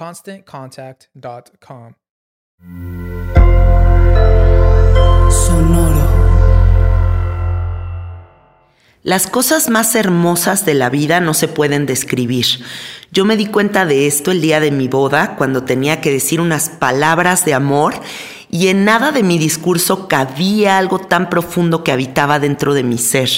ConstantContact.com. Sonoro. Las cosas más hermosas de la vida no se pueden describir. Yo me di cuenta de esto el día de mi boda, cuando tenía que decir unas palabras de amor y en nada de mi discurso cabía algo tan profundo que habitaba dentro de mi ser.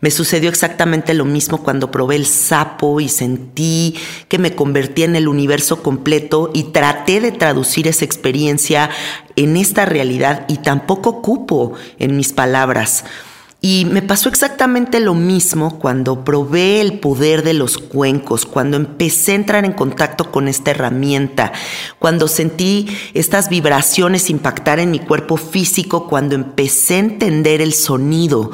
Me sucedió exactamente lo mismo cuando probé el sapo y sentí que me convertí en el universo completo y traté de traducir esa experiencia en esta realidad y tampoco cupo en mis palabras. Y me pasó exactamente lo mismo cuando probé el poder de los cuencos, cuando empecé a entrar en contacto con esta herramienta, cuando sentí estas vibraciones impactar en mi cuerpo físico, cuando empecé a entender el sonido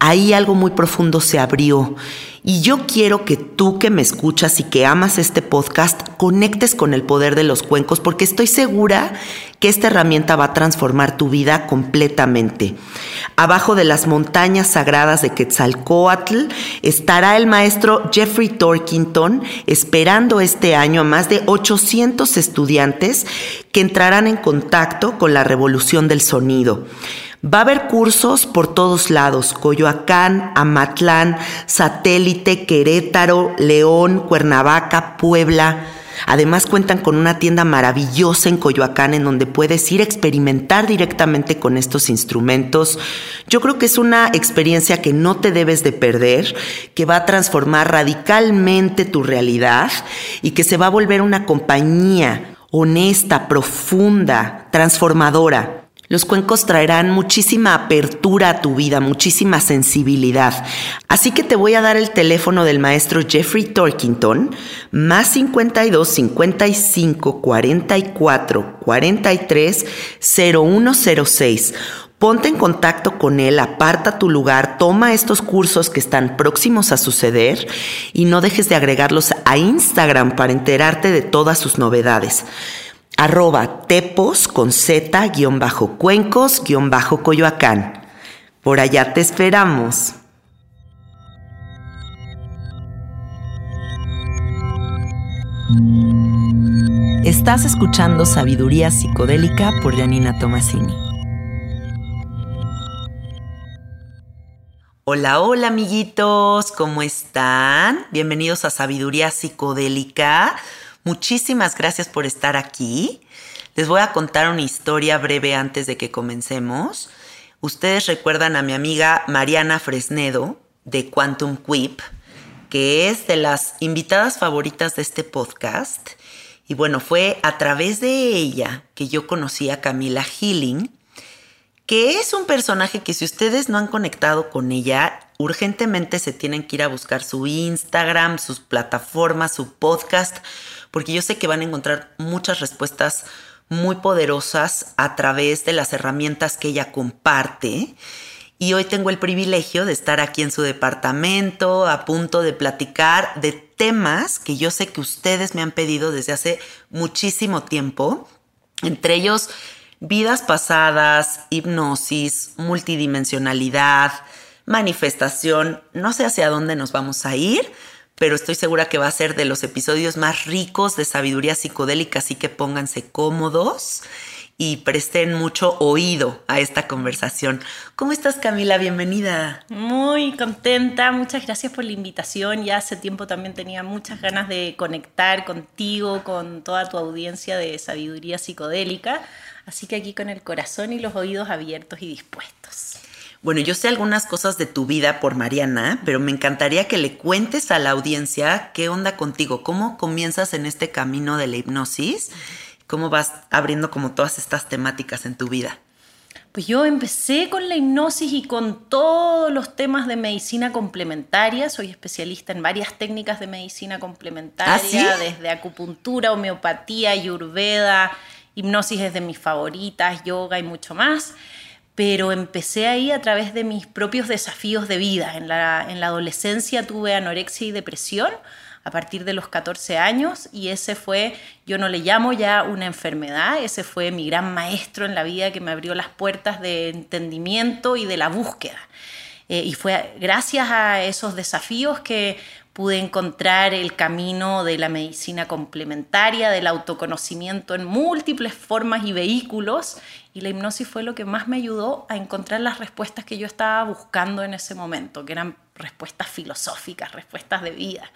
ahí algo muy profundo se abrió. Y yo quiero que tú que me escuchas y que amas este podcast conectes con el poder de los cuencos porque estoy segura que esta herramienta va a transformar tu vida completamente. Abajo de las montañas sagradas de Quetzalcoatl estará el maestro Jeffrey Torkington esperando este año a más de 800 estudiantes que entrarán en contacto con la revolución del sonido. Va a haber cursos por todos lados, Coyoacán, Amatlán, Satélite, Querétaro, León, Cuernavaca, Puebla. Además cuentan con una tienda maravillosa en Coyoacán en donde puedes ir a experimentar directamente con estos instrumentos. Yo creo que es una experiencia que no te debes de perder, que va a transformar radicalmente tu realidad y que se va a volver una compañía honesta, profunda, transformadora. Los cuencos traerán muchísima apertura a tu vida, muchísima sensibilidad. Así que te voy a dar el teléfono del maestro Jeffrey Torkington, más 52 55 44 43 0106. Ponte en contacto con él, aparta tu lugar, toma estos cursos que están próximos a suceder y no dejes de agregarlos a Instagram para enterarte de todas sus novedades arroba tepos con z guion bajo cuencos guion bajo coyoacán. Por allá te esperamos. Estás escuchando Sabiduría Psicodélica por Janina Tomasini. Hola, hola amiguitos, ¿cómo están? Bienvenidos a Sabiduría Psicodélica Muchísimas gracias por estar aquí. Les voy a contar una historia breve antes de que comencemos. Ustedes recuerdan a mi amiga Mariana Fresnedo de Quantum Quip. que es de las invitadas favoritas de este podcast. Y bueno, fue a través de ella que yo conocí a Camila Healing, que es un personaje que si ustedes no han conectado con ella, urgentemente se tienen que ir a buscar su Instagram, sus plataformas, su podcast, porque yo sé que van a encontrar muchas respuestas muy poderosas a través de las herramientas que ella comparte. Y hoy tengo el privilegio de estar aquí en su departamento a punto de platicar de temas que yo sé que ustedes me han pedido desde hace muchísimo tiempo, entre ellos vidas pasadas, hipnosis, multidimensionalidad, manifestación. No sé hacia dónde nos vamos a ir, pero estoy segura que va a ser de los episodios más ricos de sabiduría psicodélica, así que pónganse cómodos y presten mucho oído a esta conversación. ¿Cómo estás Camila? Bienvenida. Muy contenta, muchas gracias por la invitación. Ya hace tiempo también tenía muchas ganas de conectar contigo, con toda tu audiencia de sabiduría psicodélica, así que aquí con el corazón y los oídos abiertos y dispuestos. Bueno, yo sé algunas cosas de tu vida por Mariana, pero me encantaría que le cuentes a la audiencia qué onda contigo, cómo comienzas en este camino de la hipnosis, cómo vas abriendo como todas estas temáticas en tu vida. Pues yo empecé con la hipnosis y con todos los temas de medicina complementaria. Soy especialista en varias técnicas de medicina complementaria, ¿Ah, desde acupuntura, homeopatía, ayurveda, hipnosis es de mis favoritas, yoga y mucho más pero empecé ahí a través de mis propios desafíos de vida. En la, en la adolescencia tuve anorexia y depresión a partir de los 14 años y ese fue, yo no le llamo ya una enfermedad, ese fue mi gran maestro en la vida que me abrió las puertas de entendimiento y de la búsqueda. Eh, y fue gracias a esos desafíos que pude encontrar el camino de la medicina complementaria, del autoconocimiento en múltiples formas y vehículos, y la hipnosis fue lo que más me ayudó a encontrar las respuestas que yo estaba buscando en ese momento, que eran respuestas filosóficas, respuestas de vida.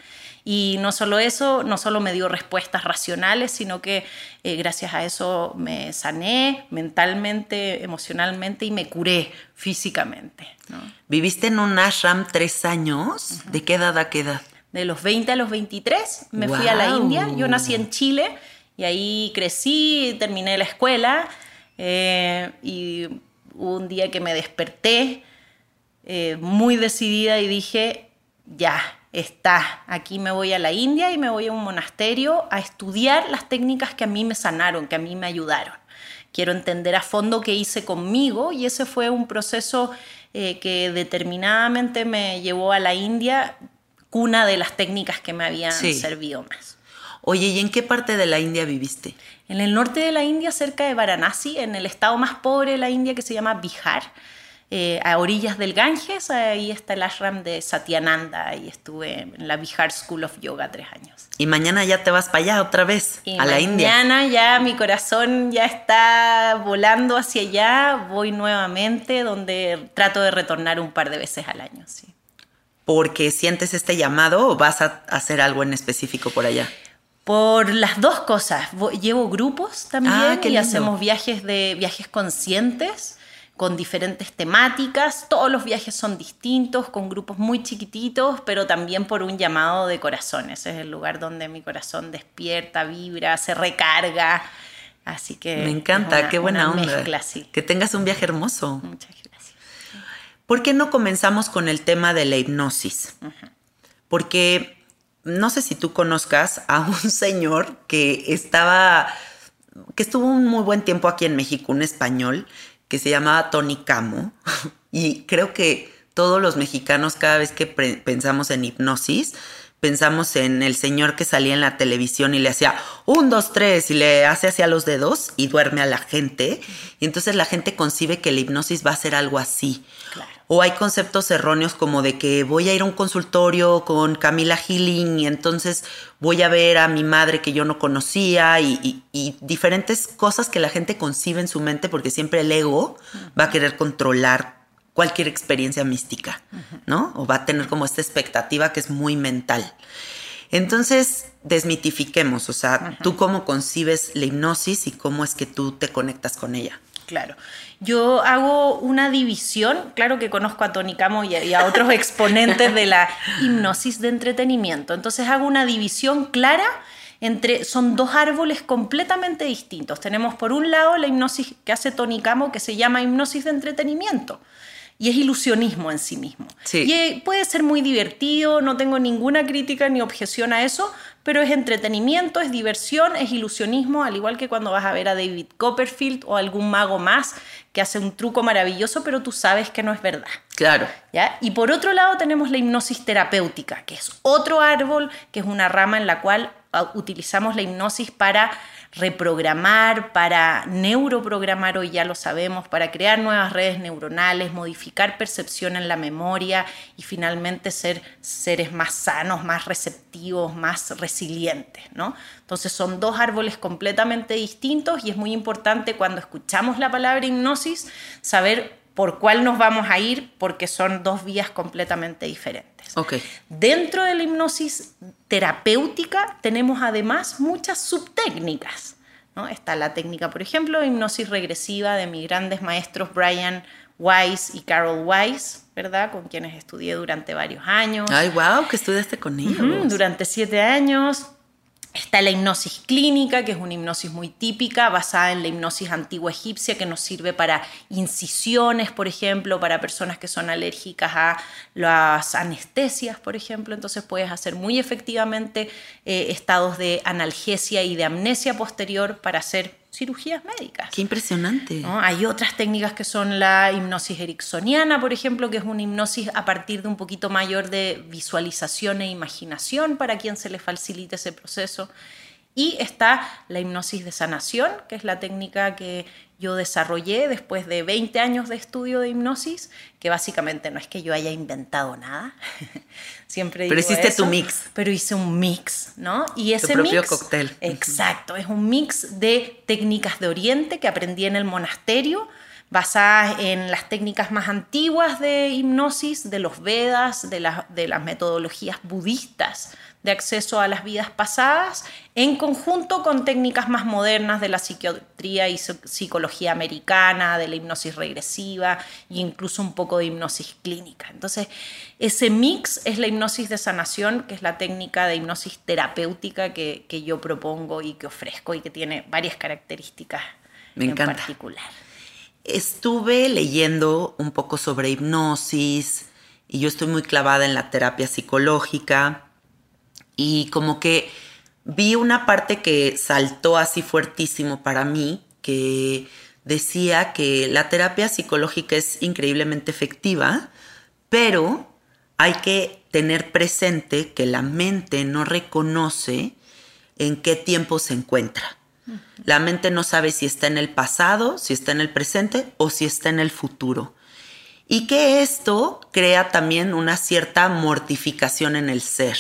Y no solo eso, no solo me dio respuestas racionales, sino que eh, gracias a eso me sané mentalmente, emocionalmente y me curé físicamente. ¿Viviste en un ashram tres años? ¿De qué edad a qué edad? De los 20 a los 23 me fui a la India. Yo nací en Chile y ahí crecí, terminé la escuela eh, y un día que me desperté eh, muy decidida y dije, ya, está, aquí me voy a la India y me voy a un monasterio a estudiar las técnicas que a mí me sanaron, que a mí me ayudaron. Quiero entender a fondo qué hice conmigo y ese fue un proceso eh, que determinadamente me llevó a la India cuna de las técnicas que me habían servido más. Oye, ¿y en qué parte de la India viviste? En el norte de la India, cerca de Varanasi, en el estado más pobre de la India que se llama Bihar, eh, a orillas del Ganges, ahí está el ashram de Satyananda, ahí estuve en la Bihar School of Yoga tres años. Y mañana ya te vas para allá otra vez, a la India. Mañana ya mi corazón ya está volando hacia allá, voy nuevamente, donde trato de retornar un par de veces al año, sí porque sientes este llamado o vas a hacer algo en específico por allá? Por las dos cosas. Llevo grupos también ah, y hacemos viajes de viajes conscientes con diferentes temáticas. Todos los viajes son distintos, con grupos muy chiquititos, pero también por un llamado de corazón. Ese es el lugar donde mi corazón despierta, vibra, se recarga. Así que me encanta, qué buena onda. Que tengas un viaje hermoso. Muchas gracias. ¿Por qué no comenzamos con el tema de la hipnosis? Porque no sé si tú conozcas a un señor que estaba, que estuvo un muy buen tiempo aquí en México, un español que se llamaba Tony Camo. Y creo que todos los mexicanos, cada vez que pensamos en hipnosis, pensamos en el señor que salía en la televisión y le hacía un, dos, tres y le hace hacia los dedos y duerme a la gente. Y entonces la gente concibe que la hipnosis va a ser algo así. O hay conceptos erróneos como de que voy a ir a un consultorio con Camila Healing y entonces voy a ver a mi madre que yo no conocía y, diferentes cosas que la gente concibe en su mente porque siempre el ego va a querer controlar cualquier experiencia mística, ¿no? O va a tener como esta expectativa que es muy mental. Entonces, desmitifiquemos, o sea, tú cómo concibes la hipnosis y cómo es que tú te conectas con ella. Claro. Yo hago una división, claro que conozco a Tony Camo y a, y a otros exponentes de la hipnosis de entretenimiento. Entonces hago una división clara entre, son dos árboles completamente distintos. Tenemos por un lado la hipnosis que hace Tony Camo que se llama hipnosis de entretenimiento y es ilusionismo en sí mismo. Sí. Y eh, puede ser muy divertido, no tengo ninguna crítica ni objeción a eso, pero es entretenimiento, es diversión, es ilusionismo, al igual que cuando vas a ver a David Copperfield o algún mago más que hace un truco maravilloso, pero tú sabes que no es verdad. Claro. ¿ya? Y por otro lado tenemos la hipnosis terapéutica, que es otro árbol, que es una rama en la cual ah, utilizamos la hipnosis para reprogramar, para neuroprogramar, hoy ya lo sabemos, para crear nuevas redes neuronales, modificar percepción en la memoria y finalmente ser seres más sanos, más receptivos, más resilientes. ¿no? Entonces son dos árboles completamente distintos y es muy importante cuando escuchamos la palabra hipnosis saber por cuál nos vamos a ir porque son dos vías completamente diferentes. Ok. Dentro de la hipnosis terapéutica tenemos además muchas subtécnicas. ¿no? Está la técnica, por ejemplo, de hipnosis regresiva de mis grandes maestros Brian Weiss y Carol Weiss, ¿verdad? Con quienes estudié durante varios años. Ay, wow, que estudiaste con ellos. Durante siete años. Está la hipnosis clínica, que es una hipnosis muy típica, basada en la hipnosis antigua egipcia, que nos sirve para incisiones, por ejemplo, para personas que son alérgicas a las anestesias, por ejemplo. Entonces puedes hacer muy efectivamente eh, estados de analgesia y de amnesia posterior para hacer cirugías médicas. Qué impresionante. ¿no? Hay otras técnicas que son la hipnosis ericksoniana, por ejemplo, que es una hipnosis a partir de un poquito mayor de visualización e imaginación para quien se le facilite ese proceso. Y está la hipnosis de sanación, que es la técnica que yo desarrollé después de 20 años de estudio de hipnosis, que básicamente no es que yo haya inventado nada, siempre Pero digo hiciste eso, tu mix. Pero hice un mix, ¿no? Y ese propio mix, cóctel. Exacto, es un mix de técnicas de Oriente que aprendí en el monasterio, basadas en las técnicas más antiguas de hipnosis, de los Vedas, de, las- de las metodologías budistas de acceso a las vidas pasadas, en conjunto con técnicas más modernas de la psiquiatría y psi- psicología americana, de la hipnosis regresiva e incluso un poco de hipnosis clínica. Entonces, ese mix es la hipnosis de sanación, que es la técnica de hipnosis terapéutica que, que yo propongo y que ofrezco y que tiene varias características Me en encanta. particular. Estuve leyendo un poco sobre hipnosis y yo estoy muy clavada en la terapia psicológica y como que vi una parte que saltó así fuertísimo para mí, que decía que la terapia psicológica es increíblemente efectiva, pero hay que tener presente que la mente no reconoce en qué tiempo se encuentra. La mente no sabe si está en el pasado, si está en el presente o si está en el futuro. Y que esto crea también una cierta mortificación en el ser.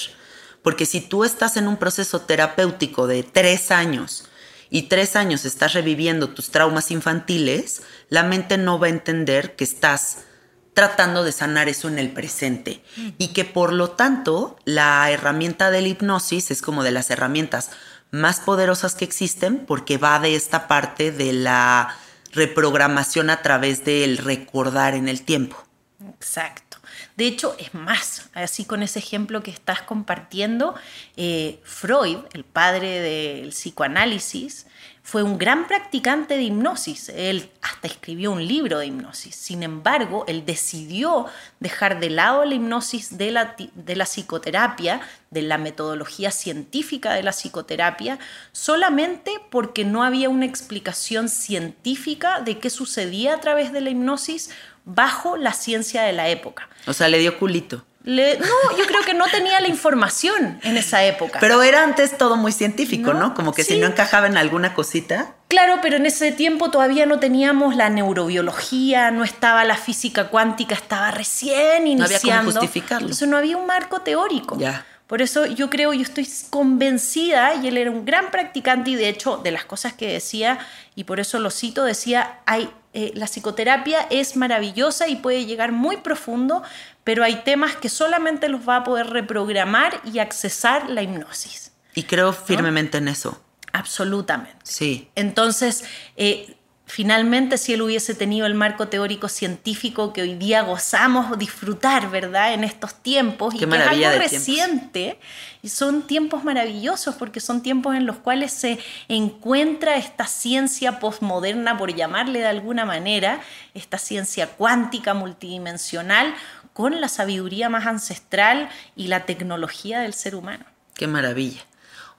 Porque si tú estás en un proceso terapéutico de tres años y tres años estás reviviendo tus traumas infantiles, la mente no va a entender que estás tratando de sanar eso en el presente y que por lo tanto la herramienta de la hipnosis es como de las herramientas más poderosas que existen porque va de esta parte de la reprogramación a través del recordar en el tiempo. Exacto. De hecho, es más, así con ese ejemplo que estás compartiendo, eh, Freud, el padre del psicoanálisis, fue un gran practicante de hipnosis. Él hasta escribió un libro de hipnosis. Sin embargo, él decidió dejar de lado la hipnosis de la, de la psicoterapia, de la metodología científica de la psicoterapia, solamente porque no había una explicación científica de qué sucedía a través de la hipnosis bajo la ciencia de la época. O sea, le dio culito. Le- no, yo creo que no tenía la información en esa época. Pero era antes todo muy científico, ¿no? No, Como que sí. si no encajaba en alguna cosita. Claro, pero en ese tiempo todavía no teníamos la neurobiología, no estaba la física cuántica, estaba recién No había cómo iniciando. justificarlo. Entonces no había un marco teórico. Ya. Por eso yo creo, yo estoy convencida, y él era un gran practicante, y de hecho, de las cosas que decía, y por eso lo cito, decía, hay, eh, la psicoterapia es maravillosa y puede llegar muy profundo, pero hay temas que solamente los va a poder reprogramar y accesar la hipnosis. Y creo firmemente en eso. Absolutamente. Sí. Entonces, eh, finalmente si él hubiese tenido el marco teórico científico que hoy día gozamos disfrutar, ¿verdad? En estos tiempos Qué y que es algo tiempos. reciente y son tiempos maravillosos porque son tiempos en los cuales se encuentra esta ciencia postmoderna, por llamarle de alguna manera, esta ciencia cuántica multidimensional con la sabiduría más ancestral y la tecnología del ser humano. Qué maravilla.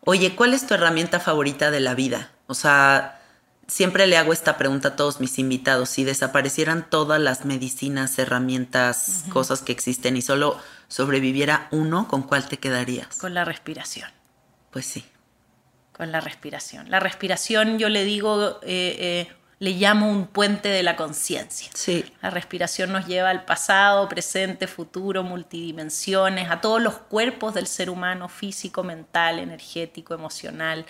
Oye, ¿cuál es tu herramienta favorita de la vida? O sea, siempre le hago esta pregunta a todos mis invitados. Si desaparecieran todas las medicinas, herramientas, cosas que existen y solo sobreviviera uno, ¿con cuál te quedarías? Con la respiración. Pues sí. con la respiración. La respiración yo le digo, eh, eh, le llamo un puente de la conciencia. Sí. La respiración nos lleva al pasado, presente, futuro, multidimensiones, a todos los cuerpos del ser humano, físico, mental, energético, emocional,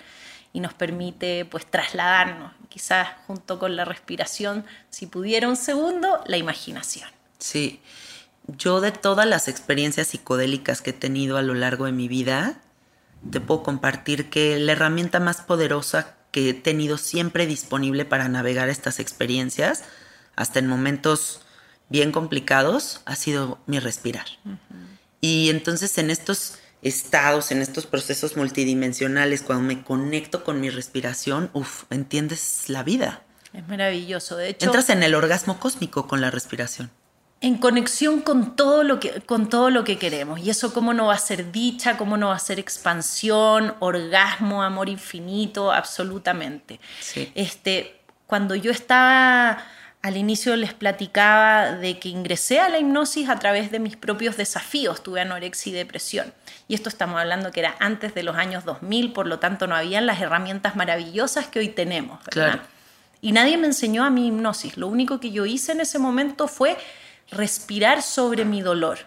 y nos permite pues trasladarnos, quizás junto con la respiración, si pudiera un segundo, la imaginación. Sí. Yo de todas las experiencias psicodélicas que he tenido a lo largo de mi vida, te puedo compartir que la herramienta más poderosa que he tenido siempre disponible para navegar estas experiencias, hasta en momentos bien complicados, ha sido mi respirar. Y entonces en estos estados, en estos procesos multidimensionales, cuando me conecto con mi respiración, uff, entiendes la vida. Es maravilloso. De hecho, Entras en el orgasmo cósmico con la respiración. en conexión con todo lo que con todo lo que queremos y eso cómo no va a ser dicha cómo no va a ser expansión orgasmo amor infinito absolutamente Sí. este cuando yo estaba al inicio les platicaba de que ingresé a la hipnosis a través de mis propios desafíos tuve anorexia y depresión y esto estamos hablando que era antes de los años 2000 por lo tanto no habían las herramientas maravillosas que hoy tenemos ¿verdad? Claro. Y nadie me enseñó a mi hipnosis. Lo único que yo hice en ese momento fue respirar sobre mi dolor.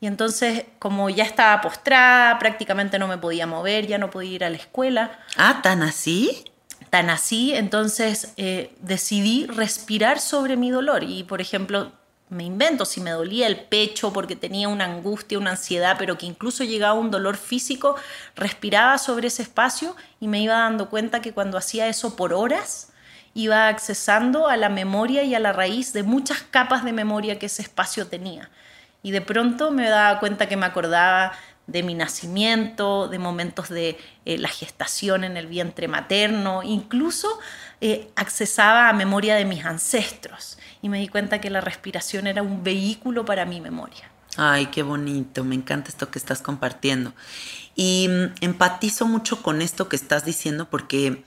Y entonces, como ya estaba postrada, prácticamente no me podía mover, ya no podía ir a la escuela, Ah, tan así. tan así, entonces eh, decidí respirar sobre mi dolor. Y, por ejemplo, me invento si me dolía el pecho porque tenía una angustia, una ansiedad, pero que incluso llegaba un dolor físico, respiraba sobre ese espacio y me iba dando cuenta que cuando hacía eso por horas, iba accesando a la memoria y a la raíz de muchas capas de memoria que ese espacio tenía. Y de pronto me daba cuenta que me acordaba de mi nacimiento, de momentos de eh, la gestación en el vientre materno, incluso eh, accesaba a memoria de mis ancestros. Y me di cuenta que la respiración era un vehículo para mi memoria. Ay, qué bonito, me encanta esto que estás compartiendo. Y mm, empatizo mucho con esto que estás diciendo porque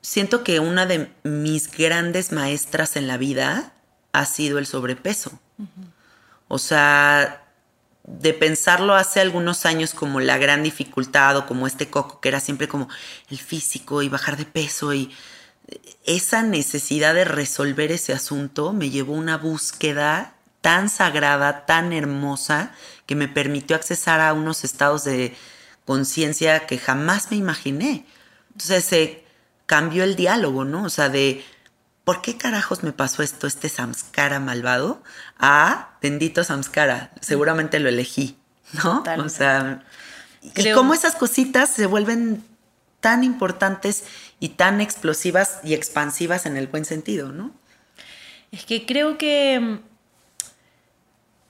siento que una de mis grandes maestras en la vida ha sido el sobrepeso. O sea, de pensarlo hace algunos años como la gran dificultad o como este coco que era siempre como el físico y bajar de peso y esa necesidad de resolver ese asunto me llevó a una búsqueda tan sagrada, tan hermosa, que me permitió accesar a unos estados de conciencia que jamás me imaginé. Entonces se cambió el diálogo, ¿no? O sea, de ¿por qué carajos me pasó esto, este samskara malvado? A bendito samskara, seguramente lo elegí, ¿no? O sea, y Creo- cómo esas cositas se vuelven tan importantes y tan explosivas y expansivas en el buen sentido, ¿no? Es que creo que mm,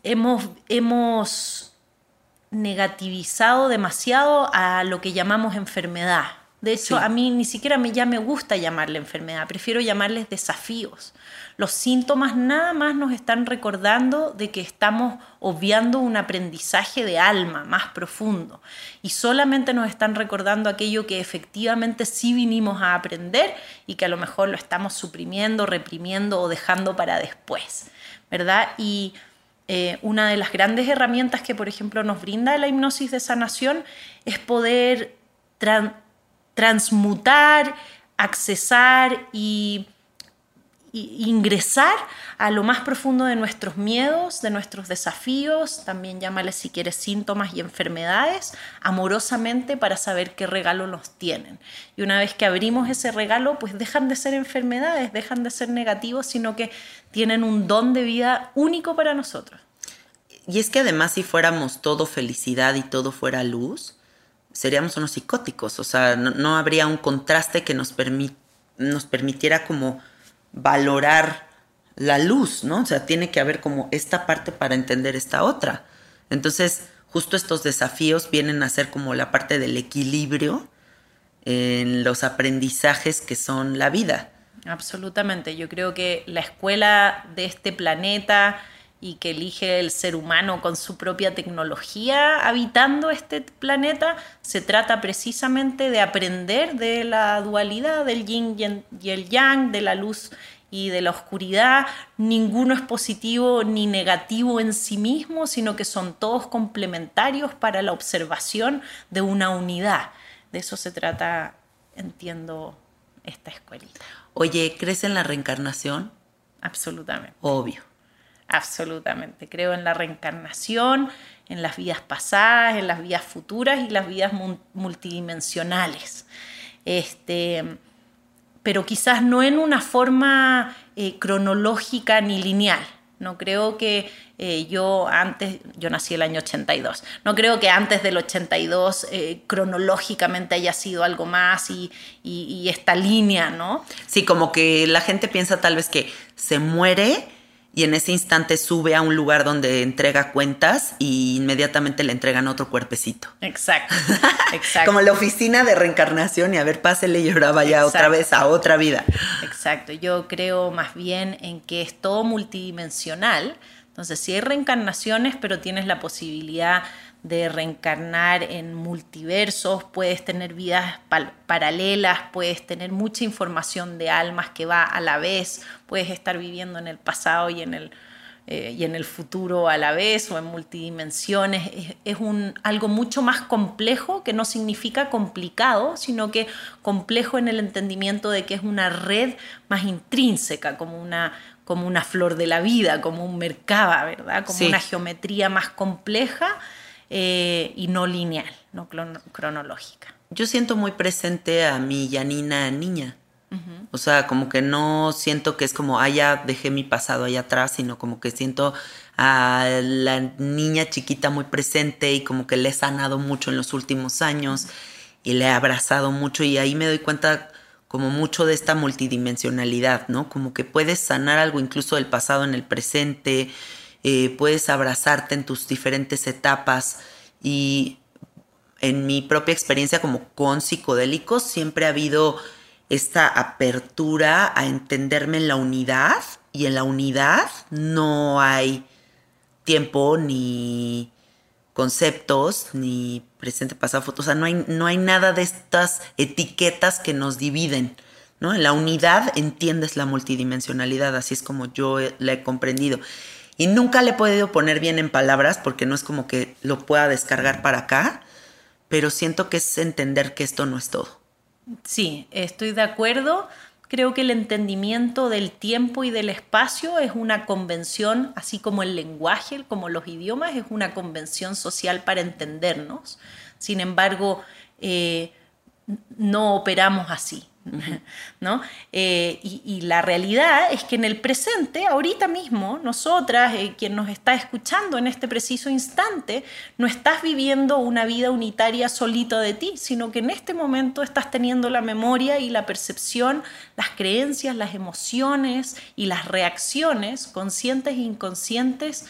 hemos, hemos negativizado demasiado a lo que llamamos enfermedad. De hecho, Sí. a mí ni siquiera me, ya me gusta llamarle enfermedad, prefiero llamarles desafíos. Los síntomas nada más nos están recordando de que estamos obviando un aprendizaje de alma más profundo y solamente nos están recordando aquello que efectivamente sí vinimos a aprender y que a lo mejor lo estamos suprimiendo, reprimiendo o dejando para después, ¿verdad? Y eh, una de las grandes herramientas que, por ejemplo, nos brinda la hipnosis de sanación es poder transmutar, accesar y, ingresar a lo más profundo de nuestros miedos, de nuestros desafíos, también llámale si quieres síntomas y enfermedades, amorosamente para saber qué regalo nos tienen. Y una vez que abrimos ese regalo, pues dejan de ser enfermedades, dejan de ser negativos, sino que tienen un don de vida único para nosotros. Y es que además si fuéramos todo felicidad y todo fuera luz, seríamos unos psicóticos, o sea, no, habría un contraste que nos nos permitiera como valorar la luz, ¿no? O sea, tiene que haber como esta parte para entender esta otra. Entonces, justo estos desafíos vienen a ser como la parte del equilibrio en los aprendizajes que son la vida. Absolutamente, yo creo que la escuela de este planeta y que elige el ser humano con su propia tecnología habitando este planeta, se trata precisamente de aprender de la dualidad del yin y el yang, de la luz y de la oscuridad. Ninguno es positivo ni negativo en sí mismo, sino que son todos complementarios para la observación de una unidad. De eso se trata, entiendo, esta escuelita. Oye, ¿crees en la reencarnación? Absolutamente. Obvio. Absolutamente. Creo en la reencarnación, en las vidas pasadas, en las vidas futuras y las vidas multidimensionales. Este, pero quizás no en una forma eh, cronológica ni lineal. No creo que eh, yo antes, yo nací el año 82, no creo que antes del 82 eh, cronológicamente haya sido algo más y, y esta línea, ¿no? Sí, como que la gente piensa tal vez que se muere y en ese instante sube a un lugar donde entrega cuentas y inmediatamente le entregan otro cuerpecito. Exacto, exacto. Como la oficina de reencarnación y a ver, pásele y ahora vaya otra vez a otra vida. Exacto, yo creo más bien en que es todo multidimensional. Entonces, sí hay reencarnaciones, pero tienes la posibilidad de reencarnar en multiversos, puedes tener vidas paralelas, puedes tener mucha información de almas que va a la vez, puedes estar viviendo en el pasado y en el, eh, y en el futuro a la vez o en multidimensiones. Es, es, un, algo mucho más complejo que no significa complicado, sino que complejo en el entendimiento de que es una red más intrínseca, como una, como una flor de la vida, como un mercaba, ¿verdad? Como una geometría más compleja eh, y no lineal, no cronológica. Yo siento muy presente a mi Yanina niña. O sea, como que no siento que es como, ah, ya dejé mi pasado allá atrás, sino como que siento a la niña chiquita muy presente y como que le he sanado mucho en los últimos años y le he abrazado mucho y ahí me doy cuenta como mucho de esta multidimensionalidad, ¿no? Como que puedes sanar algo incluso del pasado en el presente, eh, puedes abrazarte en tus diferentes etapas y en mi propia experiencia como con psicodélicos siempre ha habido esta apertura a entenderme en la unidad y en la unidad no hay tiempo ni conceptos ni presente, pasado, futuro, o sea, no hay, no hay nada de estas etiquetas que nos dividen. ¿no? En la unidad entiendes la multidimensionalidad, así es como yo la he comprendido. Y nunca le he podido poner bien en palabras porque no es como que lo pueda descargar para acá, pero siento que es entender que esto no es todo. Sí, estoy de acuerdo. Creo que el entendimiento del tiempo y del espacio es una convención, así como el lenguaje, como los idiomas, es una convención social para entendernos. Sin embargo, eh, no operamos así. ¿no? Eh, y, la realidad es que en el presente, ahorita mismo, nosotras, eh, quien nos está escuchando en este preciso instante, no estás viviendo una vida unitaria solita de ti, sino que en este momento estás teniendo la memoria y la percepción, las creencias, las emociones y las reacciones conscientes e inconscientes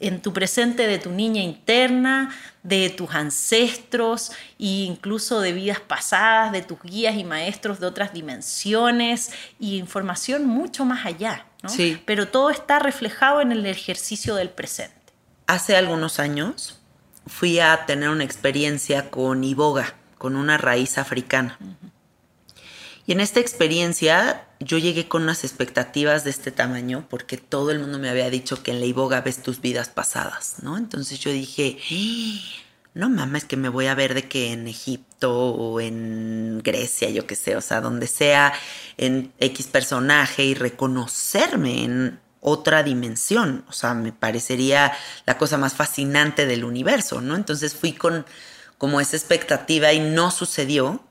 en tu presente de tu niña interna, de tus ancestros e incluso de vidas pasadas, de tus guías y maestros de otras dimensiones y información mucho más allá. Sí. Pero todo está reflejado en el ejercicio del presente. Hace algunos años fui a tener una experiencia con iboga, con una raíz africana. Y en esta experiencia yo llegué con unas expectativas de este tamaño porque todo el mundo me había dicho que en la iboga ves tus vidas pasadas, ¿no? Entonces yo dije, no mames que me voy a ver de que en Egipto o en Grecia, yo qué sé, o sea, donde sea en X personaje y reconocerme en otra dimensión, o sea, me parecería la cosa más fascinante del universo, ¿no? Entonces fui con como esa expectativa y no sucedió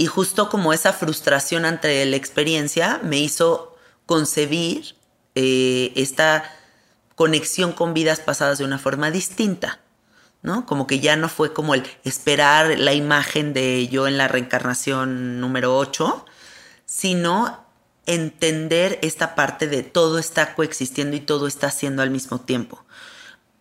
y justo como esa frustración ante la experiencia me hizo concebir eh, esta conexión con vidas pasadas de una forma distinta, ¿no? Como que ya no fue como el esperar la imagen de yo en la reencarnación número 8, sino entender esta parte de todo está coexistiendo y todo está haciendo al mismo tiempo.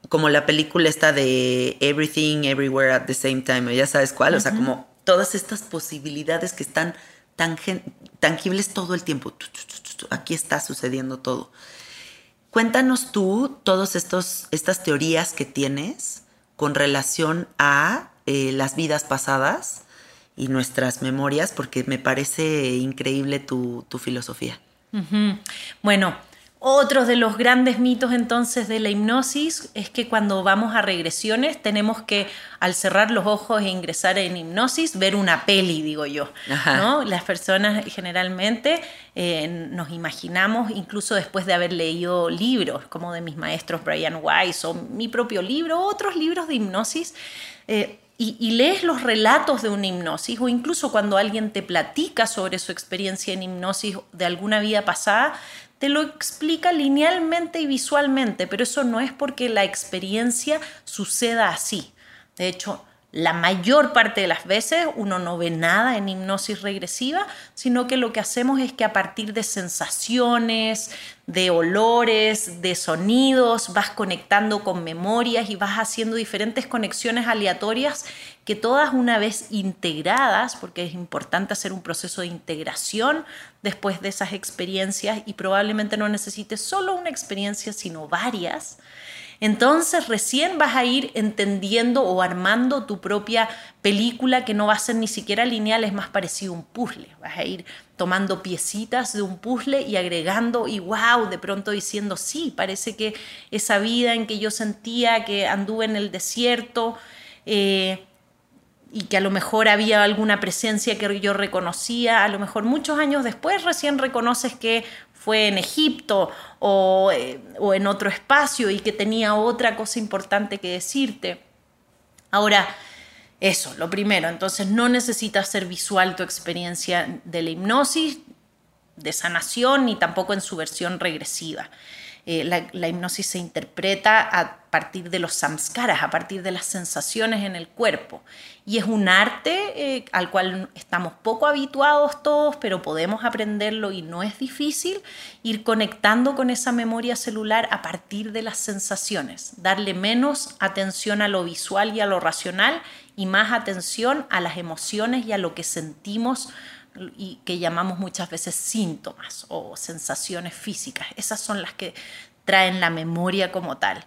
Como la película esta de Everything, Everywhere at the Same Time, ya sabes cuál, o sea, como todas estas posibilidades que están tangibles todo el tiempo. Aquí está sucediendo todo. Cuéntanos tú todas estas teorías que tienes con relación a eh, las vidas pasadas y nuestras memorias, porque me parece increíble tu, filosofía. Bueno, otro de los grandes mitos entonces de la hipnosis es que cuando vamos a regresiones tenemos que al cerrar los ojos e ingresar en hipnosis ver una peli, digo yo. ¿no? Las personas generalmente eh, nos imaginamos, incluso después de haber leído libros como de mis maestros Brian Weiss o mi propio libro, otros libros de hipnosis, eh, y, lees los relatos de una hipnosis o incluso cuando alguien te platica sobre su experiencia en hipnosis de alguna vida pasada, te lo explica linealmente y visualmente, pero eso no es porque la experiencia suceda así. De hecho, la mayor parte de las veces uno no ve nada en hipnosis regresiva, sino que lo que hacemos es que a partir de sensaciones, de olores, de sonidos, vas conectando con memorias y vas haciendo diferentes conexiones aleatorias que todas una vez integradas, porque es importante hacer un proceso de integración después de esas experiencias y probablemente no necesites solo una experiencia, sino varias, entonces recién vas a ir entendiendo o armando tu propia película que no va a ser ni siquiera lineal, es más parecido a un puzzle. Vas a ir tomando piecitas de un puzzle y agregando y wow, de pronto diciendo, sí, parece que esa vida en que yo sentía que anduve en el desierto, eh, y que a lo mejor había alguna presencia que yo reconocía, a lo mejor muchos años después recién reconoces que fue en Egipto eh, o, en otro espacio y que tenía otra cosa importante que decirte. Ahora, eso, lo primero, entonces no necesitas ser visual tu experiencia de la hipnosis, de sanación, ni tampoco en su versión regresiva. Eh, la, hipnosis se interpreta a partir de los samskaras, a partir de las sensaciones en el cuerpo. Y es un arte eh, al cual estamos poco habituados todos, pero podemos aprenderlo y no es difícil ir conectando con esa memoria celular a partir de las sensaciones, darle menos atención a lo visual y a lo racional y más atención a las emociones y a lo que sentimos y que llamamos muchas veces síntomas o sensaciones físicas. Esas son las que traen la memoria como tal.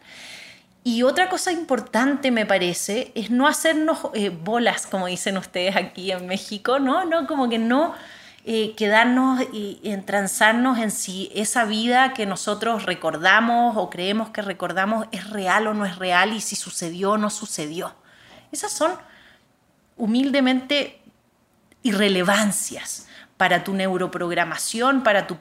Y otra cosa importante me parece es no hacernos eh, bolas, como dicen ustedes aquí en México, ¿no? no como que no eh, quedarnos y entransarnos en si esa vida que nosotros recordamos o creemos que recordamos es real o no es real y si sucedió o no sucedió. Esas son humildemente irrelevancias para tu neuroprogramación, para tu,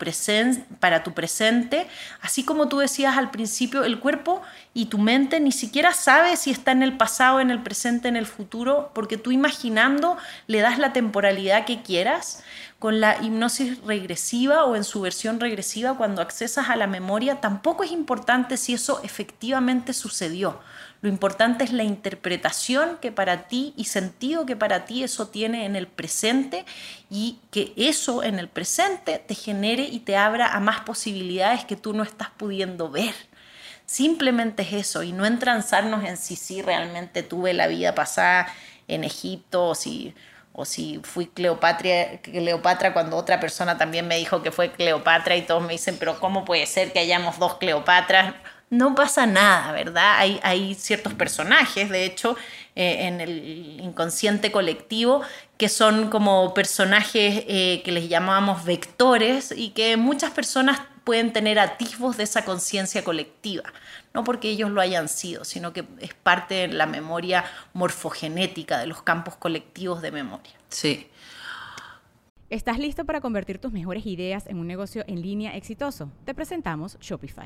para tu presente. Así como tú decías al principio, el cuerpo y tu mente ni siquiera sabe si está en el pasado, en el presente, en el futuro, porque tú imaginando le das la temporalidad que quieras. Con la hipnosis regresiva o en su versión regresiva, cuando accesas a la memoria, tampoco es importante si eso efectivamente sucedió. Lo importante es la interpretación que para ti y sentido que para ti eso tiene en el presente y que eso en el presente te genere y te abra a más posibilidades que tú no estás pudiendo ver. Simplemente es eso y no entransarnos en si sí realmente tuve la vida pasada en Egipto o si, o si fui Cleopatra, Cleopatra cuando otra persona también me dijo que fue Cleopatra y todos me dicen, pero ¿cómo puede ser que hayamos dos Cleopatras? No pasa nada, ¿verdad? Hay, ciertos personajes, de hecho, eh, en el inconsciente colectivo, que son como personajes eh, que les llamamos vectores y que muchas personas pueden tener atisbos de esa conciencia colectiva, no porque ellos lo hayan sido, sino que es parte de la memoria morfogenética de los campos colectivos de memoria. Sí. ¿Estás listo para convertir tus mejores ideas en un negocio en línea exitoso? Te presentamos Shopify.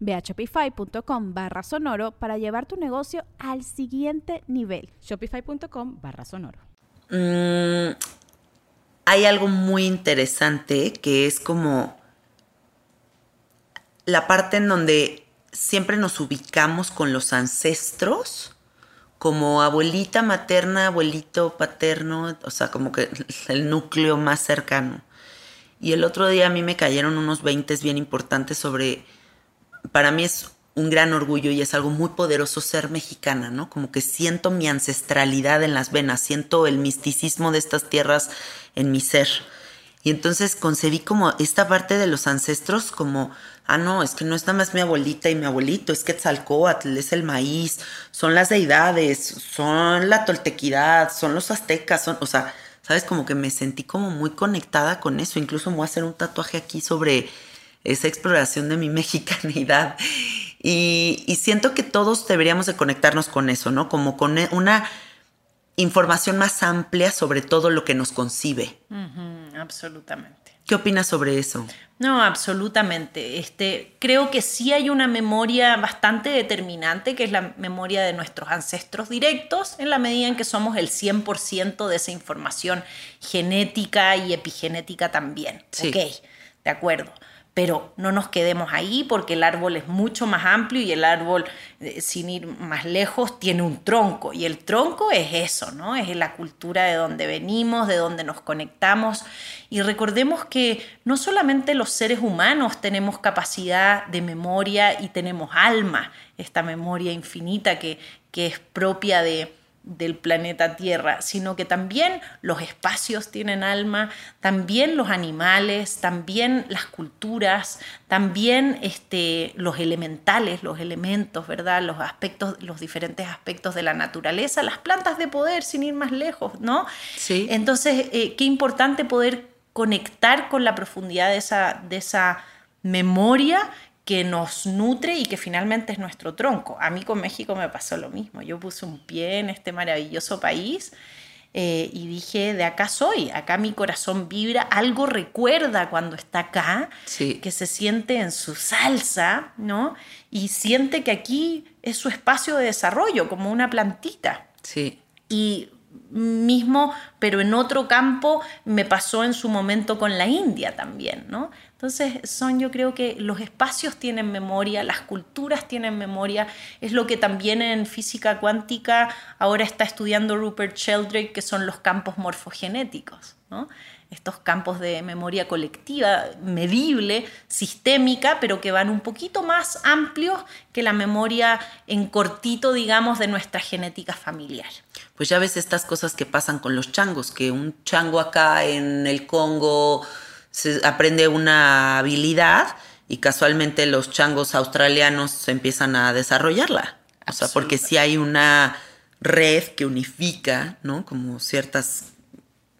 Ve a shopify.com barra sonoro para llevar tu negocio al siguiente nivel. Shopify.com barra sonoro. Mm, hay algo muy interesante que es como la parte en donde siempre nos ubicamos con los ancestros, como abuelita materna, abuelito paterno, o sea, como que el núcleo más cercano. Y el otro día a mí me cayeron unos 20 bien importantes sobre para mí es un gran orgullo y es algo muy poderoso ser mexicana, ¿no? Como que siento mi ancestralidad en las venas, siento el misticismo de estas tierras en mi ser. Y entonces concebí como esta parte de los ancestros como, ah, no, es que no es nada más mi abuelita y mi abuelito, es que Quetzalcóatl, es el maíz, son las deidades, son la toltequidad, son los aztecas, son, o sea, sabes, como que me sentí como muy conectada con eso. Incluso me voy a hacer un tatuaje aquí sobre esa exploración de mi mexicanidad. Y, siento que todos deberíamos de conectarnos con eso, ¿no? Como con e, una información más amplia sobre todo lo que nos concibe. absolutamente. ¿Qué opinas sobre eso? No, absolutamente. Este, creo que sí hay una memoria bastante determinante, que es la memoria de nuestros ancestros directos, en la medida en que somos el 100% de esa información genética y epigenética también. Sí. Ok, de acuerdo pero no nos quedemos ahí porque el árbol es mucho más amplio y el árbol, eh, sin ir más lejos, tiene un tronco. Y el tronco es eso, ¿no? Es la cultura de donde venimos, de donde nos conectamos. Y recordemos que no solamente los seres humanos tenemos capacidad de memoria y tenemos alma, esta memoria infinita que, que es propia de del planeta Tierra, sino que también los espacios tienen alma, también los animales, también las culturas, también este, los elementales, los elementos, ¿verdad? Los aspectos, los diferentes aspectos de la naturaleza, las plantas de poder, sin ir más lejos, ¿no? Sí. Entonces, eh, qué importante poder conectar con la profundidad de esa, de esa memoria que nos nutre y que finalmente es nuestro tronco. A mí con México me pasó lo mismo. Yo puse un pie en este maravilloso país eh, y dije, de acá soy, acá mi corazón vibra, algo recuerda cuando está acá, que se siente en su salsa, ¿no? Y siente que aquí es su espacio de desarrollo, como una plantita. Sí. Y mismo, pero en otro campo, me pasó en su momento con la India también, ¿no? Entonces, son yo creo que los espacios tienen memoria, las culturas tienen memoria, es lo que también en física cuántica ahora está estudiando Rupert Sheldrake, que son los campos morfogenéticos, ¿no? estos campos de memoria colectiva, medible, sistémica, pero que van un poquito más amplios que la memoria en cortito, digamos, de nuestra genética familiar. Pues ya ves estas cosas que pasan con los changos, que un chango acá en el Congo se aprende una habilidad y casualmente los changos australianos empiezan a desarrollarla. O sea, porque si hay una red que unifica, ¿no? Como ciertas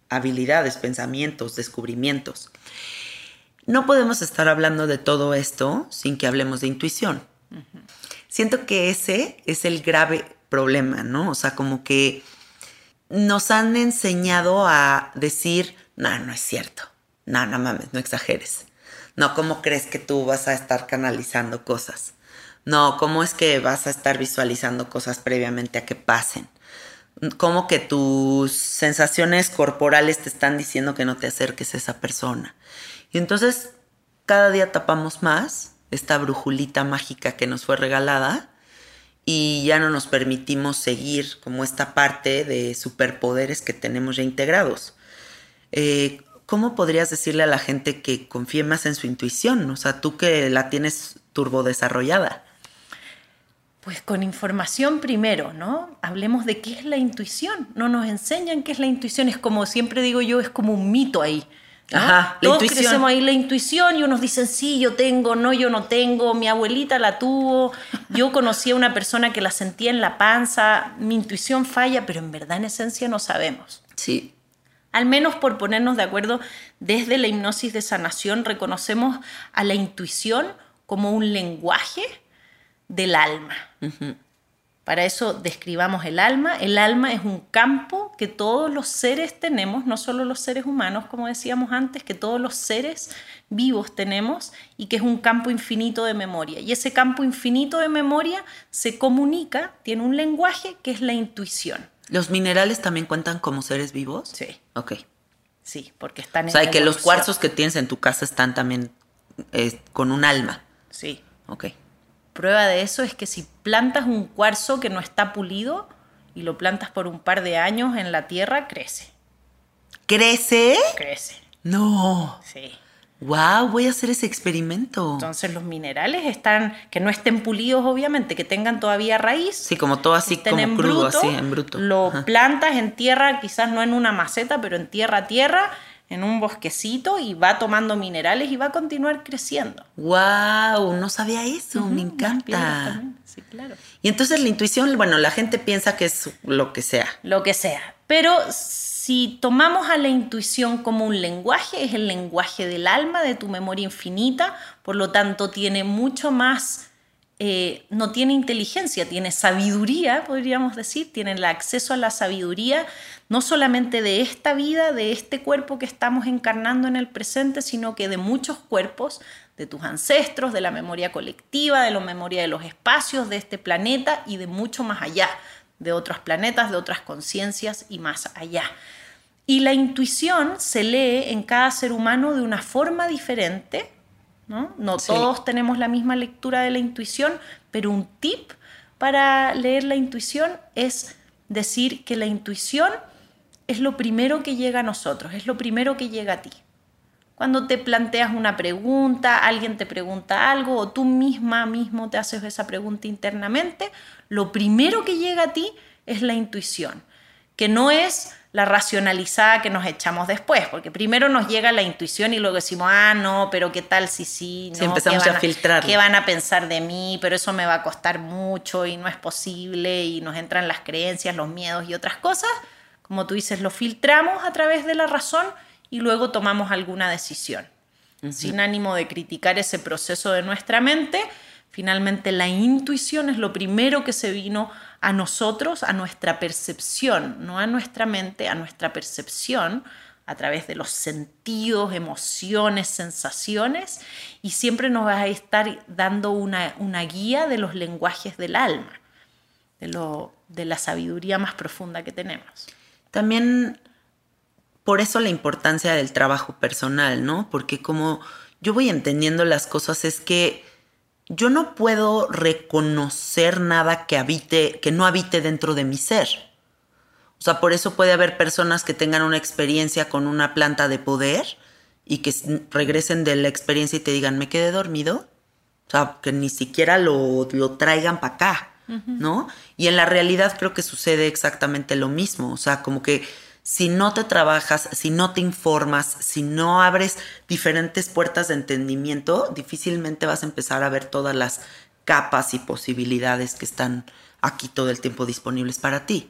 habilidades, pensamientos, descubrimientos. No podemos estar hablando de todo esto sin que hablemos de intuición. Siento que ese es el grave problema, ¿no? O sea, como que nos han enseñado a decir, no, no es cierto. No, no mames, no exageres. No, ¿cómo crees que tú vas a estar canalizando cosas? No, ¿cómo es que vas a estar visualizando cosas previamente a que pasen? como que tus sensaciones corporales te están diciendo que no te acerques a esa persona. Y entonces cada día tapamos más esta brujulita mágica que nos fue regalada y ya no nos permitimos seguir como esta parte de superpoderes que tenemos ya integrados. Eh, ¿Cómo podrías decirle a la gente que confíe más en su intuición? O sea, tú que la tienes turbo desarrollada. Pues con información primero, ¿no? Hablemos de qué es la intuición. No nos enseñan qué es la intuición. Es como siempre digo yo, es como un mito ahí. Ajá, la Todos intuición. crecemos ahí la intuición y unos dicen, sí, yo tengo, no, yo no tengo, mi abuelita la tuvo, yo conocí a una persona que la sentía en la panza, mi intuición falla, pero en verdad en esencia no sabemos. Sí. Al menos por ponernos de acuerdo, desde la hipnosis de sanación reconocemos a la intuición como un lenguaje del alma. Para eso describamos el alma. El alma es un campo que todos los seres tenemos, no solo los seres humanos, como decíamos antes, que todos los seres vivos tenemos y que es un campo infinito de memoria. Y ese campo infinito de memoria se comunica, tiene un lenguaje que es la intuición. ¿Los minerales también cuentan como seres vivos? Sí. Ok. Sí, porque están O en sea, y que los cuarzos que tienes en tu casa están también eh, con un alma. Sí. Ok. Prueba de eso es que si plantas un cuarzo que no está pulido y lo plantas por un par de años en la tierra, crece. ¿Crece? Crece. No. Sí. Wow, voy a hacer ese experimento. Entonces los minerales están, que no estén pulidos obviamente, que tengan todavía raíz. Sí, como todo así, como en crudo, bruto, así, en bruto. Lo Ajá. plantas en tierra, quizás no en una maceta, pero en tierra a tierra, en un bosquecito y va tomando minerales y va a continuar creciendo. Wow, no sabía eso, me encanta. Sí, claro. Y entonces la intuición, bueno, la gente piensa que es lo que sea. lo que sea. Pero si tomamos a la intuición como un lenguaje, es el lenguaje del alma, de tu memoria infinita, por lo tanto tiene mucho más, eh, no tiene inteligencia, tiene sabiduría, podríamos decir, tiene el acceso a la sabiduría, no solamente de esta vida, de este cuerpo que estamos encarnando en el presente, sino que de muchos cuerpos, de tus ancestros, de la memoria colectiva, de la memoria de los espacios, de este planeta y de mucho más allá de otros planetas, de otras conciencias y más allá. Y la intuición se lee en cada ser humano de una forma diferente, ¿no? No Sí. todos tenemos la misma lectura de la intuición, pero un tip para leer la intuición es decir que la intuición es lo primero que llega a nosotros, es lo primero que llega a ti. Cuando te planteas una pregunta, alguien te pregunta algo o tú misma mismo te haces esa pregunta internamente, lo primero que llega a ti es la intuición, que no es la racionalizada que nos echamos después, porque primero nos llega la intuición y luego decimos, ah, no, pero qué tal si sí, no, Sí, empezamos ¿qué van a filtrar. ¿Qué van a pensar de mí? Pero eso me va a costar mucho y no es posible y nos entran las creencias, los miedos y otras cosas. Como tú dices, lo filtramos a través de la razón y luego tomamos alguna decisión. Sin ánimo de criticar ese proceso de nuestra mente, finalmente la intuición es lo primero que se vino a nosotros, a nuestra percepción, no a nuestra mente, a nuestra percepción, a través de los sentidos, emociones, sensaciones, y siempre nos va a estar dando una, una guía de los lenguajes del alma, de, lo, de la sabiduría más profunda que tenemos. También por eso la importancia del trabajo personal, ¿no? Porque como yo voy entendiendo las cosas es que yo no puedo reconocer nada que habite, que no habite dentro de mi ser. O sea, por eso puede haber personas que tengan una experiencia con una planta de poder y que regresen de la experiencia y te digan, me quedé dormido. O sea, que ni siquiera lo, lo traigan para acá, ¿no? Y en la realidad creo que sucede exactamente lo mismo. O sea, como que si no te trabajas, si no te informas, si no abres diferentes puertas de entendimiento, difícilmente vas a empezar a ver todas las capas y posibilidades que están aquí todo el tiempo disponibles para ti.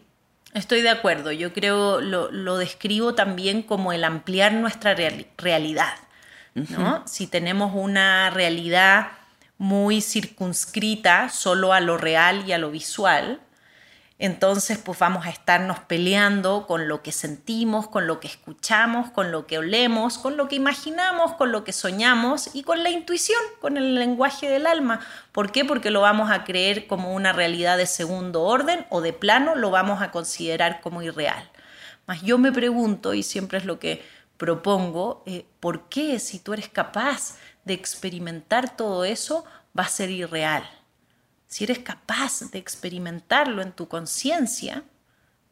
Estoy de acuerdo, yo creo, lo, lo describo también como el ampliar nuestra reali- realidad, ¿no? Si tenemos una realidad muy circunscrita solo a lo real y a lo visual, entonces pues vamos a estarnos peleando con lo que sentimos, con lo que escuchamos, con lo que olemos, con lo que imaginamos, con lo que soñamos y con la intuición, con el lenguaje del alma. ¿Por qué? Porque lo vamos a creer como una realidad de segundo orden o de plano lo vamos a considerar como irreal. Mas yo me pregunto, y siempre es lo que propongo, eh, ¿por qué si tú eres capaz de experimentar todo eso va a ser irreal? Si eres capaz de experimentarlo en tu conciencia,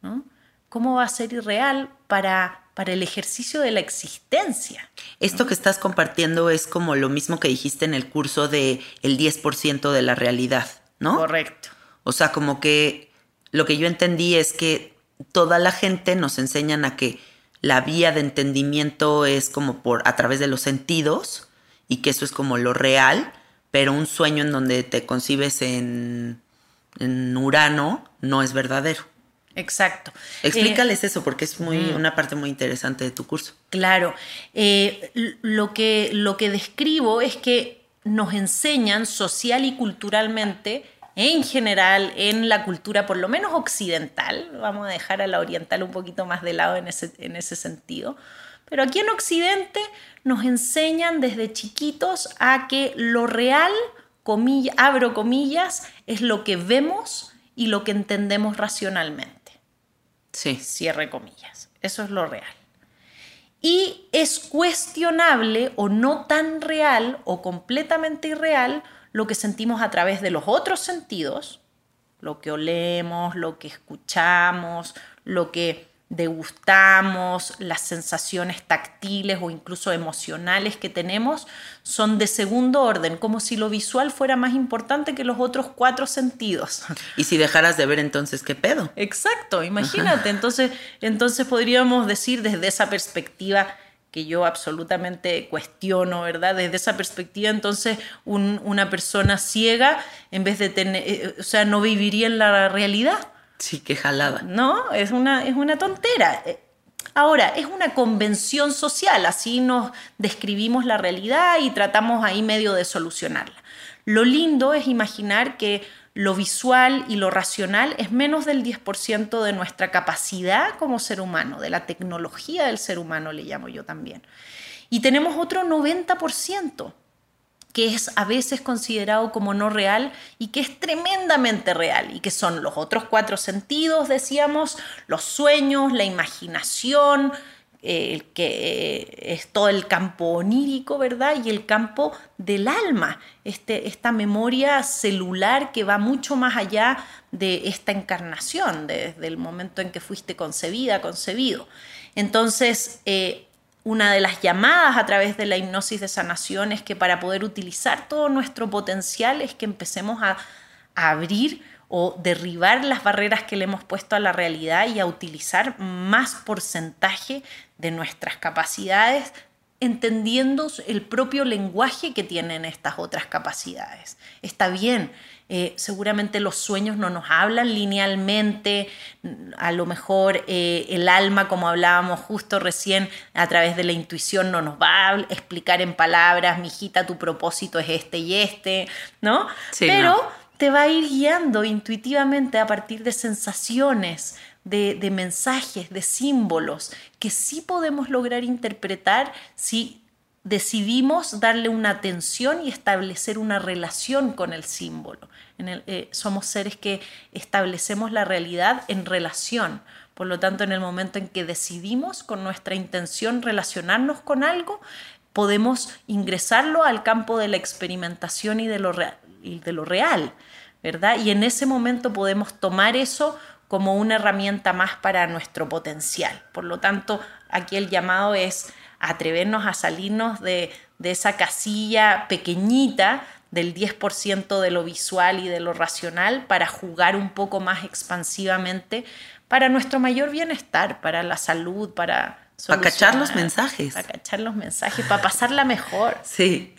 ¿no? ¿cómo va a ser irreal para, para el ejercicio de la existencia? Esto que estás compartiendo es como lo mismo que dijiste en el curso de el 10% de la realidad, ¿no? Correcto. O sea, como que lo que yo entendí es que toda la gente nos enseñan a que la vía de entendimiento es como por a través de los sentidos y que eso es como lo real, pero un sueño en donde te concibes en, en Urano no es verdadero. Exacto. Explícales eh, eso porque es muy mm. una parte muy interesante de tu curso. Claro. Eh, lo, que, lo que describo es que nos enseñan social y culturalmente en general en la cultura, por lo menos occidental, vamos a dejar a la oriental un poquito más de lado en ese, en ese sentido, pero aquí en Occidente nos enseñan desde chiquitos a que lo real, comilla, abro comillas, es lo que vemos y lo que entendemos racionalmente. Sí. Cierre comillas. Eso es lo real. Y es cuestionable o no tan real o completamente irreal lo que sentimos a través de los otros sentidos, lo que olemos, lo que escuchamos, lo que degustamos, las sensaciones táctiles o incluso emocionales que tenemos son de segundo orden, como si lo visual fuera más importante que los otros cuatro sentidos. Y si dejaras de ver entonces, ¿qué pedo? Exacto, imagínate, entonces, entonces podríamos decir desde esa perspectiva que yo absolutamente cuestiono, ¿verdad? Desde esa perspectiva, entonces una persona ciega, en vez de tener, eh, o sea, no viviría en la realidad. Sí, qué jalada. No, es una, es una tontera. Eh, ahora, es una convención social, así nos describimos la realidad y tratamos ahí medio de solucionarla. Lo lindo es imaginar que lo visual y lo racional es menos del 10% de nuestra capacidad como ser humano, de la tecnología del ser humano, le llamo yo también. Y tenemos otro 90% que es a veces considerado como no real y que es tremendamente real y que son los otros cuatro sentidos, decíamos, los sueños, la imaginación, el que es todo el campo onírico, ¿verdad? Y el campo del alma, este, esta memoria celular que va mucho más allá de esta encarnación, desde el momento en que fuiste concebida, concebido. Entonces, eh, una de las llamadas a través de la hipnosis de sanación es que para poder utilizar todo nuestro potencial es que empecemos a, abrir o derribar las barreras que le hemos puesto a la realidad y a utilizar más porcentaje de nuestras capacidades, entendiendo el propio lenguaje que tienen estas otras capacidades. Está bien, eh, seguramente los sueños no nos hablan linealmente, a lo mejor eh, el alma, como hablábamos justo recién, a través de la intuición no nos va a explicar en palabras, mijita, tu propósito es este y este, ¿no? Pero te va a ir guiando intuitivamente a partir de sensaciones, de, mensajes, de símbolos, que sí podemos lograr interpretar si decidimos darle una atención y establecer una relación con el símbolo. Eh, somos seres que establecemos la realidad en relación. Por lo tanto, en el momento en que decidimos con nuestra intención relacionarnos con algo, podemos ingresarlo al campo de la experimentación y de lo, y de lo real. ¿verdad? Y en ese momento podemos tomar eso como una herramienta más para nuestro potencial. Por lo tanto, aquí el llamado es atrevernos a salirnos de, esa casilla pequeñita del 10% de lo visual y de lo racional para jugar un poco más expansivamente para nuestro mayor bienestar, para la salud, para... Para cachar los mensajes. Para cachar los mensajes, para pasarla mejor. Sí.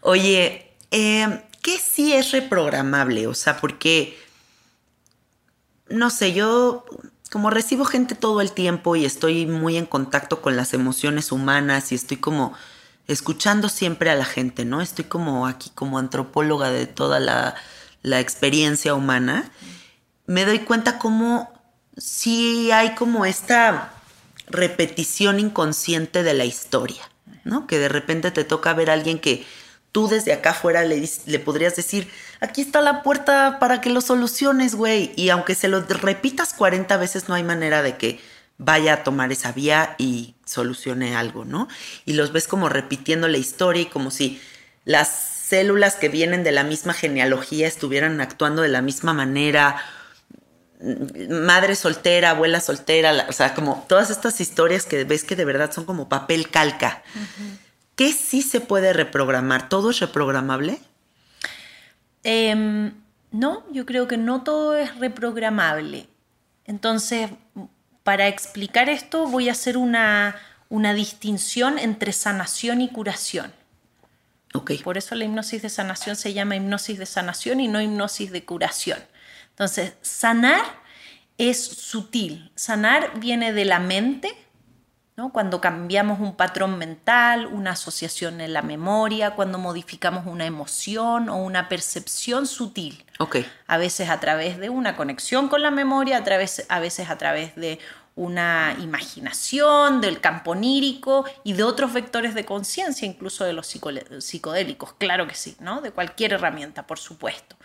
Oye, eh, ¿qué sí es reprogramable? O sea, porque, no sé, yo como recibo gente todo el tiempo y estoy muy en contacto con las emociones humanas y estoy como escuchando siempre a la gente, ¿no? Estoy como aquí como antropóloga de toda la, la experiencia humana. Me doy cuenta como sí hay como esta repetición inconsciente de la historia, ¿no? Que de repente te toca ver a alguien que tú desde acá afuera le, le podrías decir, aquí está la puerta para que lo soluciones, güey. Y aunque se lo repitas 40 veces, no hay manera de que vaya a tomar esa vía y solucione algo, ¿no? Y los ves como repitiendo la historia y como si las células que vienen de la misma genealogía estuvieran actuando de la misma manera. Madre soltera, abuela soltera, o sea, como todas estas historias que ves que de verdad son como papel calca. ¿Qué sí se puede reprogramar? ¿Todo es reprogramable? Em, no, yo creo que no todo es reprogramable. Entonces, para explicar esto voy a hacer una, una distinción entre sanación y curación. Ok. Por eso la hipnosis de sanación se llama hipnosis de sanación y no hipnosis de curación. Entonces, sanar es sutil. Sanar viene de la mente, ¿no? cuando cambiamos un patrón mental, una asociación en la memoria, cuando modificamos una emoción o una percepción sutil. Ok. A veces a través de una conexión con la memoria, a, través, a veces a través de una imaginación, del campo onírico y de otros vectores de conciencia, incluso de los psicodélicos, claro que sí, ¿no? De cualquier herramienta, por supuesto.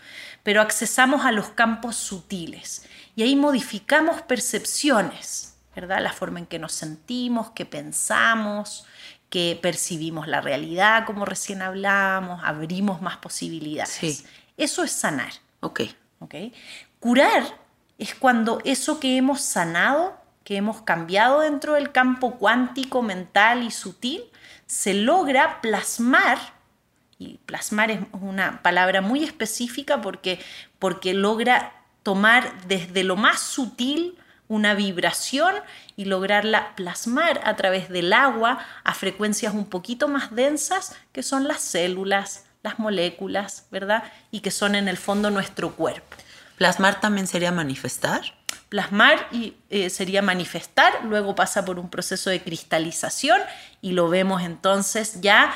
Pero accesamos a los campos sutiles y ahí modificamos percepciones, ¿verdad? La forma en que nos sentimos, que pensamos, que percibimos la realidad, como recién hablábamos, abrimos más posibilidades. Sí. Eso es sanar. Ok. ¿ok? Curar es cuando eso que hemos sanado, que hemos cambiado dentro del campo cuántico, mental y sutil, se logra plasmar, y plasmar es una palabra muy específica porque, porque logra tomar desde lo más sutil una vibración y lograrla plasmar a través del agua a frecuencias un poquito más densas que son las células, las moléculas, ¿verdad? Y que son en el fondo nuestro cuerpo. ¿Plasmar también sería manifestar? Plasmar y, eh, sería manifestar, luego pasa por un proceso de cristalización y lo vemos entonces ya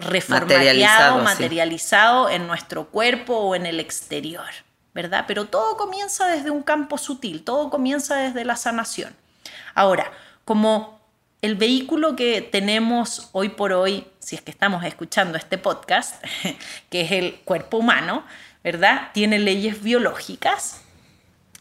reformateado, Materializado, sí. materializado en nuestro cuerpo o en el exterior, ¿verdad? Pero todo comienza desde un campo sutil, todo comienza desde la sanación. Ahora, como el vehículo que tenemos hoy por hoy, si es que estamos escuchando este podcast, que es el cuerpo humano, ¿verdad? Tiene leyes biológicas.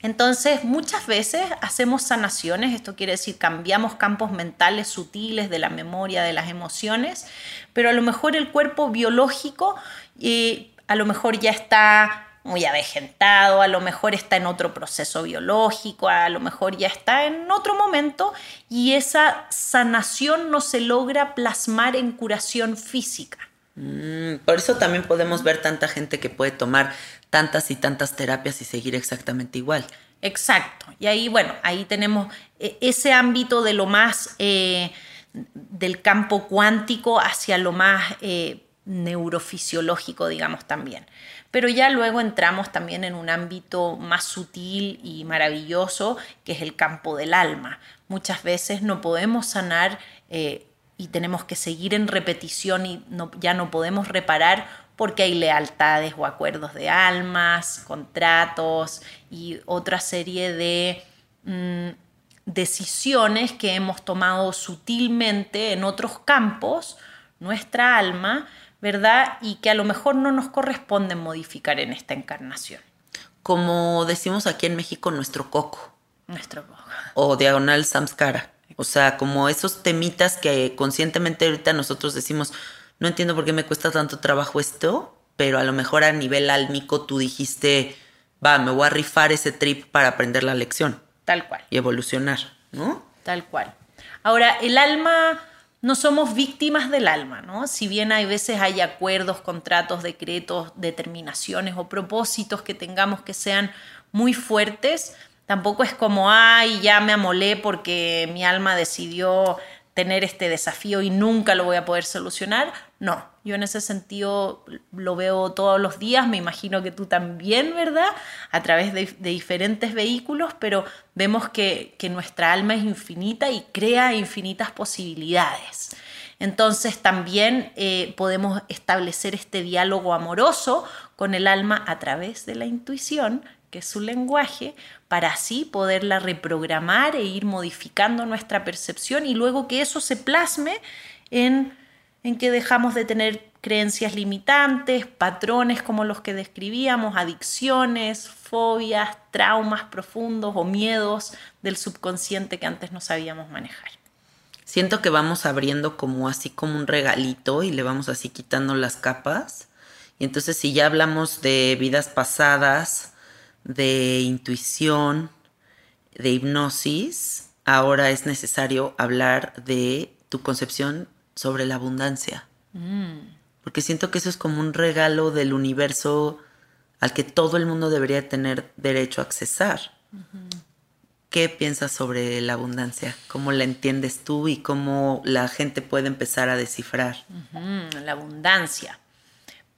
Entonces, muchas veces hacemos sanaciones, esto quiere decir cambiamos campos mentales sutiles de la memoria, de las emociones, pero a lo mejor el cuerpo biológico eh, a lo mejor ya está muy avejentado, a lo mejor está en otro proceso biológico, a lo mejor ya está en otro momento y esa sanación no se logra plasmar en curación física. Mm, por eso también podemos ver tanta gente que puede tomar tantas y tantas terapias y seguir exactamente igual. Exacto. Y ahí, bueno, ahí tenemos eh, ese ámbito de lo más eh, del campo cuántico hacia lo más eh, neurofisiológico, digamos también. Pero ya luego entramos también en un ámbito más sutil y maravilloso, que es el campo del alma. Muchas veces no podemos sanar eh, y tenemos que seguir en repetición y ya no podemos reparar porque hay lealtades o acuerdos de almas, contratos y otra serie de mm, decisiones que hemos tomado sutilmente en otros campos, nuestra alma, ¿verdad? Y que a lo mejor no nos corresponden modificar en esta encarnación. Como decimos aquí en México, nuestro coco Nuestro o diagonal samskara. O sea, como esos temitas que conscientemente ahorita nosotros decimos, no entiendo por qué me cuesta tanto trabajo esto, pero a lo mejor a nivel álmico tú dijiste, va, me voy a rifar ese trip para aprender la lección Tal cual. y evolucionar, ¿no? Tal cual. Ahora, el alma, no somos víctimas del alma, ¿no? Si bien hay veces hay acuerdos, contratos, decretos, determinaciones o propósitos que tengamos que sean muy fuertes, tampoco es como, ay, ya me amolé porque mi alma decidió tener este desafío y nunca lo voy a poder solucionar. No, yo en ese sentido lo veo todos los días, me imagino que tú también, ¿verdad? A través de, diferentes vehículos, pero vemos que, que nuestra alma es infinita y crea infinitas posibilidades. Entonces también eh, podemos establecer este diálogo amoroso con el alma a través de la intuición, que es su lenguaje, para así poderla reprogramar e ir modificando nuestra percepción y luego que eso se plasme en, en que dejamos de tener creencias limitantes, patrones como los que describíamos, adicciones, fobias, traumas profundos o miedos del subconsciente que antes no sabíamos manejar. Siento que vamos abriendo como así como un regalito y le vamos así quitando las capas. Y entonces si ya hablamos de vidas pasadas, de intuición, de hipnosis, ahora es necesario hablar de tu concepción sobre la abundancia. Porque siento que eso es como un regalo del universo al que todo el mundo debería tener derecho a accesar. ¿qué piensas sobre la abundancia? ¿Cómo la entiendes tú y cómo la gente puede empezar a descifrar? la abundancia.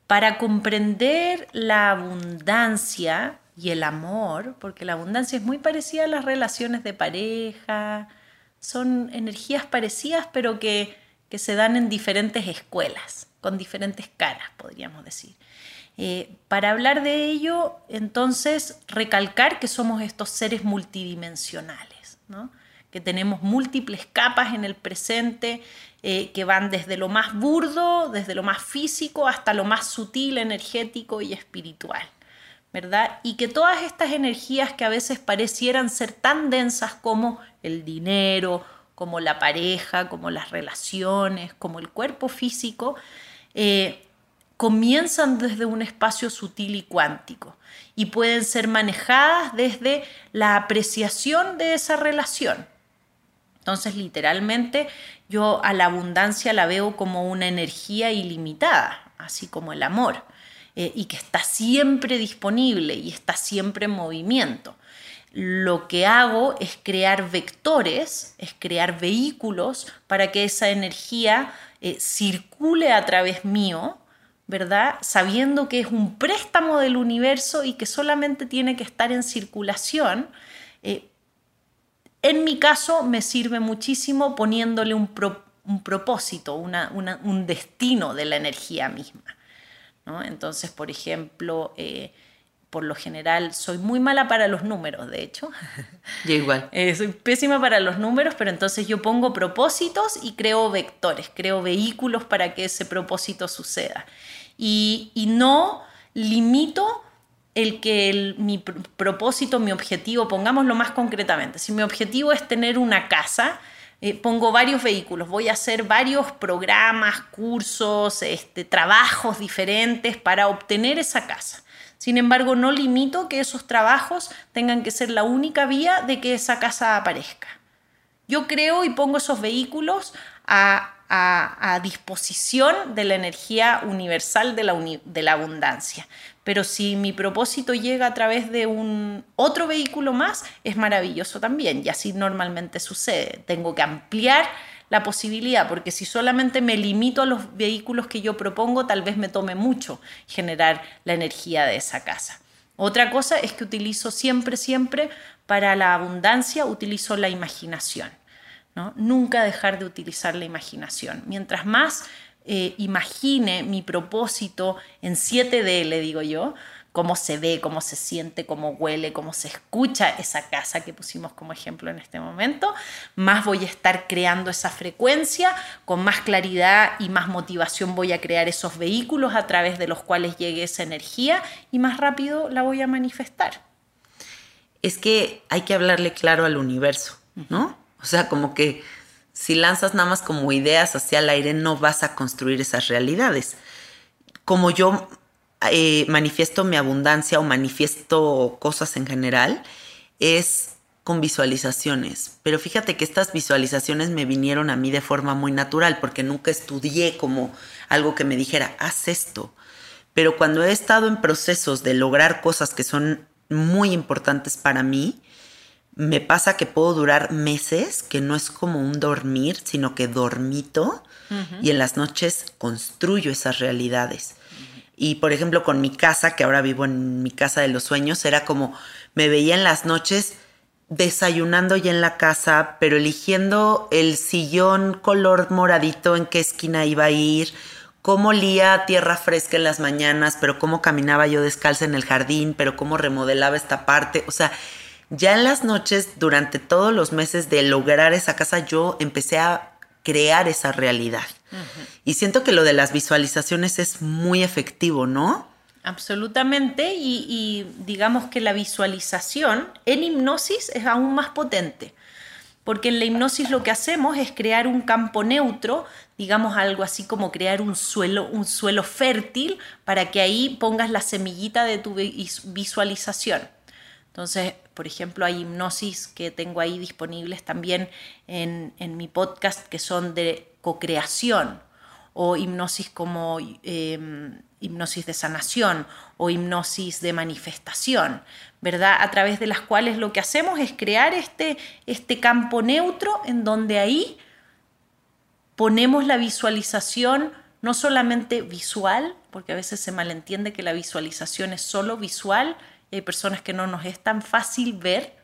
Para comprender la abundancia y el amor, porque la abundancia es muy parecida a las relaciones de pareja, son energías parecidas pero que, que se dan en diferentes escuelas, con diferentes caras, podríamos decir. Eh, para hablar de ello, entonces, recalcar que somos estos seres multidimensionales, que tenemos múltiples capas en el presente, eh, que van desde lo más burdo, desde lo más físico, hasta lo más sutil, energético y espiritual. ¿verdad? Y que todas estas energías que a veces parecieran ser tan densas como el dinero, como la pareja, como las relaciones, como el cuerpo físico, eh, comienzan desde un espacio sutil y cuántico y pueden ser manejadas desde la apreciación de esa relación. Entonces, literalmente, yo a la abundancia la veo como una energía ilimitada, así como el amor, eh, y que está siempre disponible y está siempre en movimiento. Lo que hago es crear vectores, es crear vehículos para que esa energía eh, circule a través mío ¿verdad? Sabiendo que es un préstamo del universo y que solamente tiene que estar en circulación. Eh, en mi caso me sirve muchísimo poniéndole un, propósito, un destino de la energía misma. Entonces, por ejemplo, eh, por lo general soy muy mala para los números, de hecho. Yo igual. Eh, soy pésima para los números, pero entonces yo pongo propósitos y creo vectores, creo vehículos para que ese propósito suceda. Y, no limito el que mi propósito, mi objetivo, pongámoslo más concretamente, si mi objetivo es tener una casa, eh, pongo varios vehículos, voy a hacer varios programas, cursos, este, trabajos diferentes para obtener esa casa. Sin embargo, no limito que esos trabajos tengan que ser la única vía de que esa casa aparezca. Yo creo y pongo esos vehículos a, disposición de la energía universal de la, de la abundancia. Pero si mi propósito llega a través de un otro vehículo más, es maravilloso también. Y así normalmente sucede. Tengo que ampliar la posibilidad, porque si solamente me limito a los vehículos que yo propongo, tal vez me tome mucho generar la energía de esa casa. Otra cosa es que utilizo siempre, siempre para la abundancia, utilizo la imaginación. ¿no? Nunca dejar de utilizar la imaginación. Mientras más eh, imagine mi propósito en 7D, le digo yo, cómo se ve, cómo se siente, cómo huele, cómo se escucha esa casa que pusimos como ejemplo en este momento, más voy a estar creando esa frecuencia, con más claridad y más motivación voy a crear esos vehículos a través de los cuales llegue esa energía y más rápido la voy a manifestar. Es que hay que hablarle claro al universo, ¿no? O sea, como que si lanzas nada más como ideas hacia el aire, no vas a construir esas realidades. Como yo eh, manifiesto mi abundancia o manifiesto cosas en general es con visualizaciones. Pero fíjate que estas visualizaciones me vinieron a mí de forma muy natural porque nunca estudié como algo que me dijera, haz esto. Pero cuando he estado en procesos de lograr cosas que son muy importantes para mí, me pasa que puedo durar meses, que no es como un dormir, sino que dormito y en las noches construyo esas realidades. Y por ejemplo, con mi casa, que ahora vivo en mi casa de los sueños, era como me veía en las noches desayunando ya en la casa, pero eligiendo el sillón color moradito en qué esquina iba a ir, cómo olía tierra fresca en las mañanas, pero cómo caminaba yo descalza en el jardín, pero cómo remodelaba esta parte. O sea, ya en las noches, durante todos los meses de lograr esa casa, yo empecé a crear esa realidad. Y siento que lo de las visualizaciones es muy efectivo, ¿no? Absolutamente, y, digamos que la visualización en hipnosis es aún más potente, porque en la hipnosis lo que hacemos es crear un campo neutro, digamos algo así como crear un suelo, un suelo fértil para que ahí pongas la semillita de tu visualización. Entonces, por ejemplo, hay hipnosis que tengo ahí disponibles también en, mi podcast que son de co-creación o hipnosis como em, hipnosis de sanación o hipnosis de manifestación, ¿verdad? A través de las cuales lo que hacemos es crear este, este campo neutro en donde ahí ponemos la visualización no solamente visual, porque a veces se malentiende que la visualización es solo visual, y hay personas que no nos es tan fácil ver.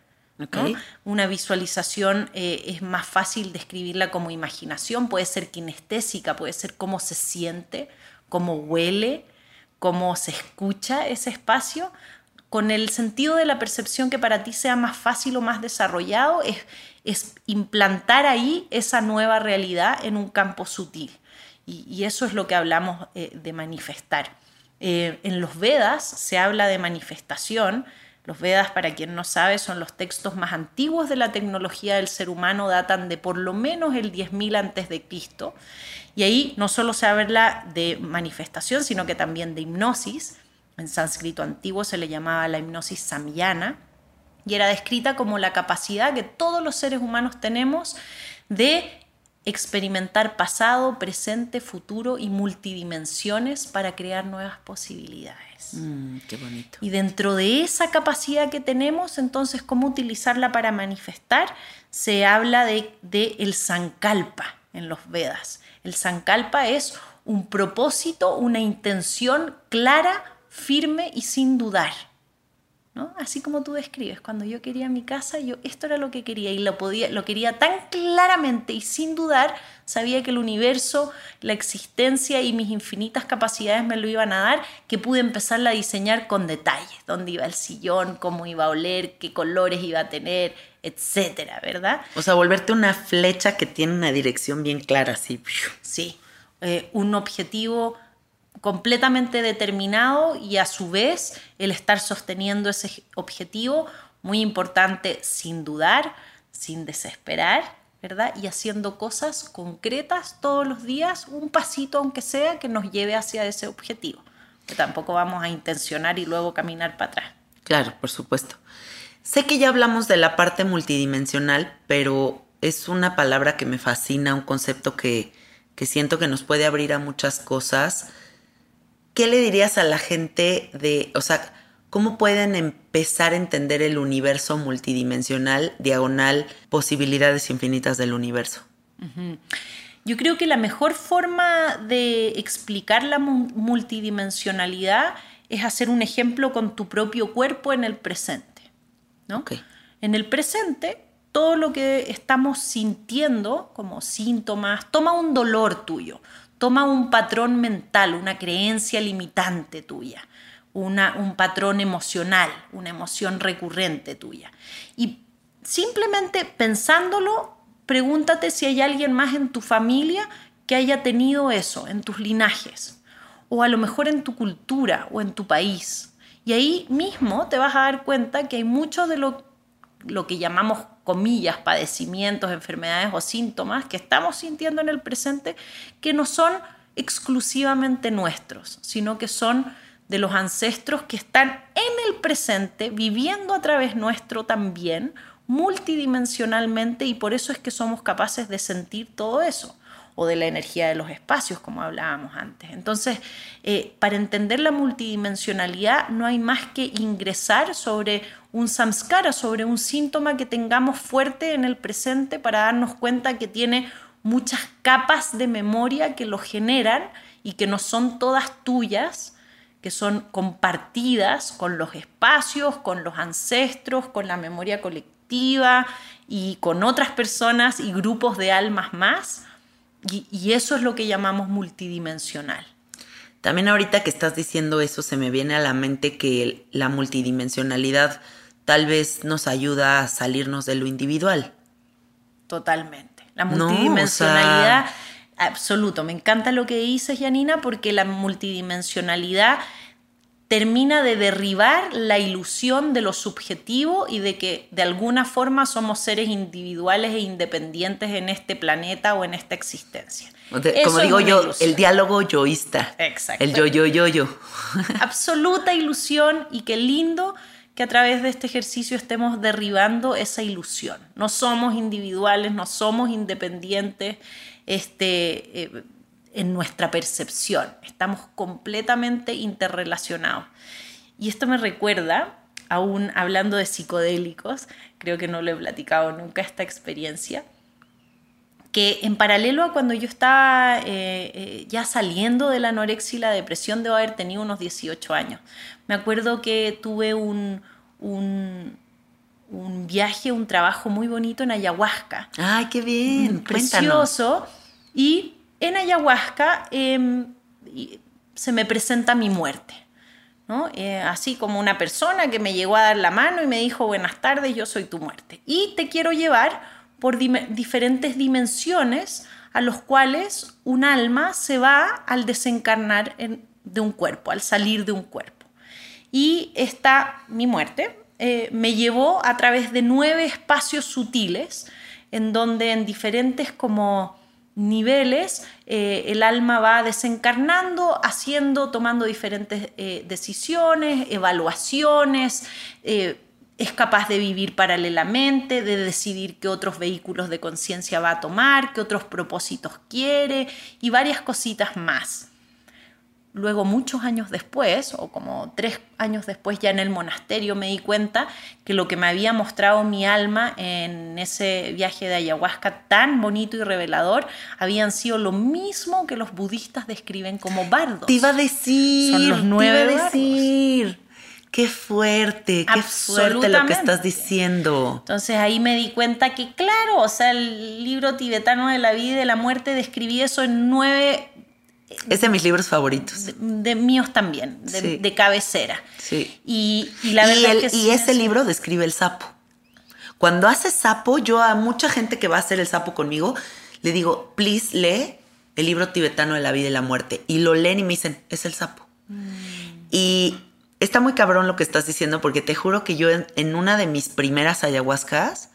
Una visualización eh, es más fácil describirla como imaginación, puede ser kinestésica, puede ser cómo se siente, cómo huele, cómo se escucha ese espacio, con el sentido de la percepción que para ti sea más fácil o más desarrollado, es, es implantar ahí esa nueva realidad en un campo sutil. Y, eso es lo que hablamos eh, de manifestar. Eh, en los Vedas se habla de manifestación. Los Vedas, para quien no sabe, son los textos más antiguos de la tecnología del ser humano, datan de por lo menos el 10.000 antes de Cristo. Y ahí no solo se habla de manifestación, sino que también de hipnosis. En sánscrito antiguo se le llamaba la hipnosis samyana y era descrita como la capacidad que todos los seres humanos tenemos de experimentar pasado, presente, futuro y multidimensiones para crear nuevas posibilidades. Mm, qué bonito. Y dentro de esa capacidad que tenemos, entonces, cómo utilizarla para manifestar, se habla de, de el sankalpa en los Vedas. El sankalpa es un propósito, una intención clara, firme y sin dudar. Así como tú describes, cuando yo quería mi casa, yo esto era lo que quería y lo, podía, lo quería tan claramente y sin dudar, sabía que el universo, la existencia y mis infinitas capacidades me lo iban a dar, que pude empezarla a diseñar con detalles, dónde iba el sillón, cómo iba a oler, qué colores iba a tener, etcétera, ¿verdad? O sea, volverte una flecha que tiene una dirección bien clara, así. Sí, eh, un objetivo completamente determinado y a su vez el estar sosteniendo ese objetivo, muy importante, sin dudar, sin desesperar, ¿verdad? Y haciendo cosas concretas todos los días, un pasito aunque sea, que nos lleve hacia ese objetivo. Que tampoco vamos a intencionar y luego caminar para atrás. Claro, por supuesto. Sé que ya hablamos de la parte multidimensional, pero es una palabra que me fascina, un concepto que, que siento que nos puede abrir a muchas cosas ¿qué le dirías a la gente de, o sea, cómo pueden empezar a entender el universo multidimensional, diagonal, posibilidades infinitas del universo? Yo creo que la mejor forma de explicar la multidimensionalidad es hacer un ejemplo con tu propio cuerpo en el presente. ¿no? En el presente, todo lo que estamos sintiendo como síntomas, toma un dolor tuyo, toma un patrón mental, una creencia limitante tuya, una, un patrón emocional, una emoción recurrente tuya. Y simplemente pensándolo, pregúntate si hay alguien más en tu familia que haya tenido eso, en tus linajes, o a lo mejor en tu cultura o en tu país. Y ahí mismo te vas a dar cuenta que hay mucho de lo, lo que llamamos comillas, padecimientos, enfermedades o síntomas que estamos sintiendo en el presente que no son exclusivamente nuestros, sino que son de los ancestros que están en el presente, viviendo a través nuestro también, multidimensionalmente, y por eso es que somos capaces de sentir todo eso o de la energía de los espacios, como hablábamos antes. Entonces, eh, para entender la multidimensionalidad no hay más que ingresar sobre un samskara, sobre un síntoma que tengamos fuerte en el presente para darnos cuenta que tiene muchas capas de memoria que lo generan y que no son todas tuyas, que son compartidas con los espacios, con los ancestros, con la memoria colectiva y con otras personas y grupos de almas más y, eso es lo que llamamos multidimensional. También ahorita que estás diciendo eso, se me viene a la mente que la multidimensionalidad tal vez nos ayuda a salirnos de lo individual. Totalmente. La multidimensionalidad, absoluto. Me encanta lo que dices, Janina, porque la multidimensionalidad termina de derribar la ilusión de lo subjetivo y de que de alguna forma somos seres individuales e independientes en este planeta o en esta existencia. como digo yo, el diálogo yoísta. Exacto. El yo, yo, yo, yo. Absoluta ilusión y qué lindo que a través de este ejercicio estemos derribando esa ilusión. No somos individuales, no somos independientes. Este, eh, en nuestra percepción. Estamos completamente interrelacionados. Y esto me recuerda, aún hablando de psicodélicos, creo que no lo he platicado nunca esta experiencia, que en paralelo a cuando yo estaba eh, eh, ya saliendo de la anorexia y la depresión, debo haber tenido unos 18 años. Me acuerdo que tuve un, un, viaje, un trabajo muy bonito en ayahuasca. ¡Ay, qué bien! Precioso. Y en ayahuasca em, se me presenta mi muerte. Eh, así como una persona que me llegó a dar la mano y me dijo, buenas tardes, yo soy tu muerte. Y te quiero llevar por diferentes dimensiones a los cuales un alma se va al desencarnar de un cuerpo, al salir de un cuerpo. Y esta, mi muerte, eh, me llevó a través de nueve espacios sutiles, en donde en diferentes como niveles eh, el alma va desencarnando, haciendo, tomando diferentes eh, decisiones, evaluaciones, eh, es capaz de vivir paralelamente, de decidir qué otros vehículos de conciencia va a tomar, qué otros propósitos quiere y varias cositas más. Luego, muchos años después, o como tres años después ya en el monasterio, me di cuenta que lo que me había mostrado mi alma en ese viaje de ayahuasca tan bonito y revelador habían sido lo mismo que los budistas describen como bardos. Te iba a decir. Son los nueve te iba a decir. Qué fuerte, qué fuerte lo que estás diciendo. Entonces ahí me di cuenta que, claro, o sea, el libro tibetano de la vida y de la muerte describí eso en nueve es de mis libros favoritos. De, míos también, de, cabecera. Sí. Y, la verdad es que y ese libro describe el sapo. Cuando hace sapo, yo a mucha gente que va a hacer el sapo conmigo, le digo, please lee el libro tibetano de la vida y la muerte. Y lo leen y me dicen, es el sapo. Mm. Y está muy cabrón lo que estás diciendo, porque te juro que yo en una de mis primeras ayahuascas,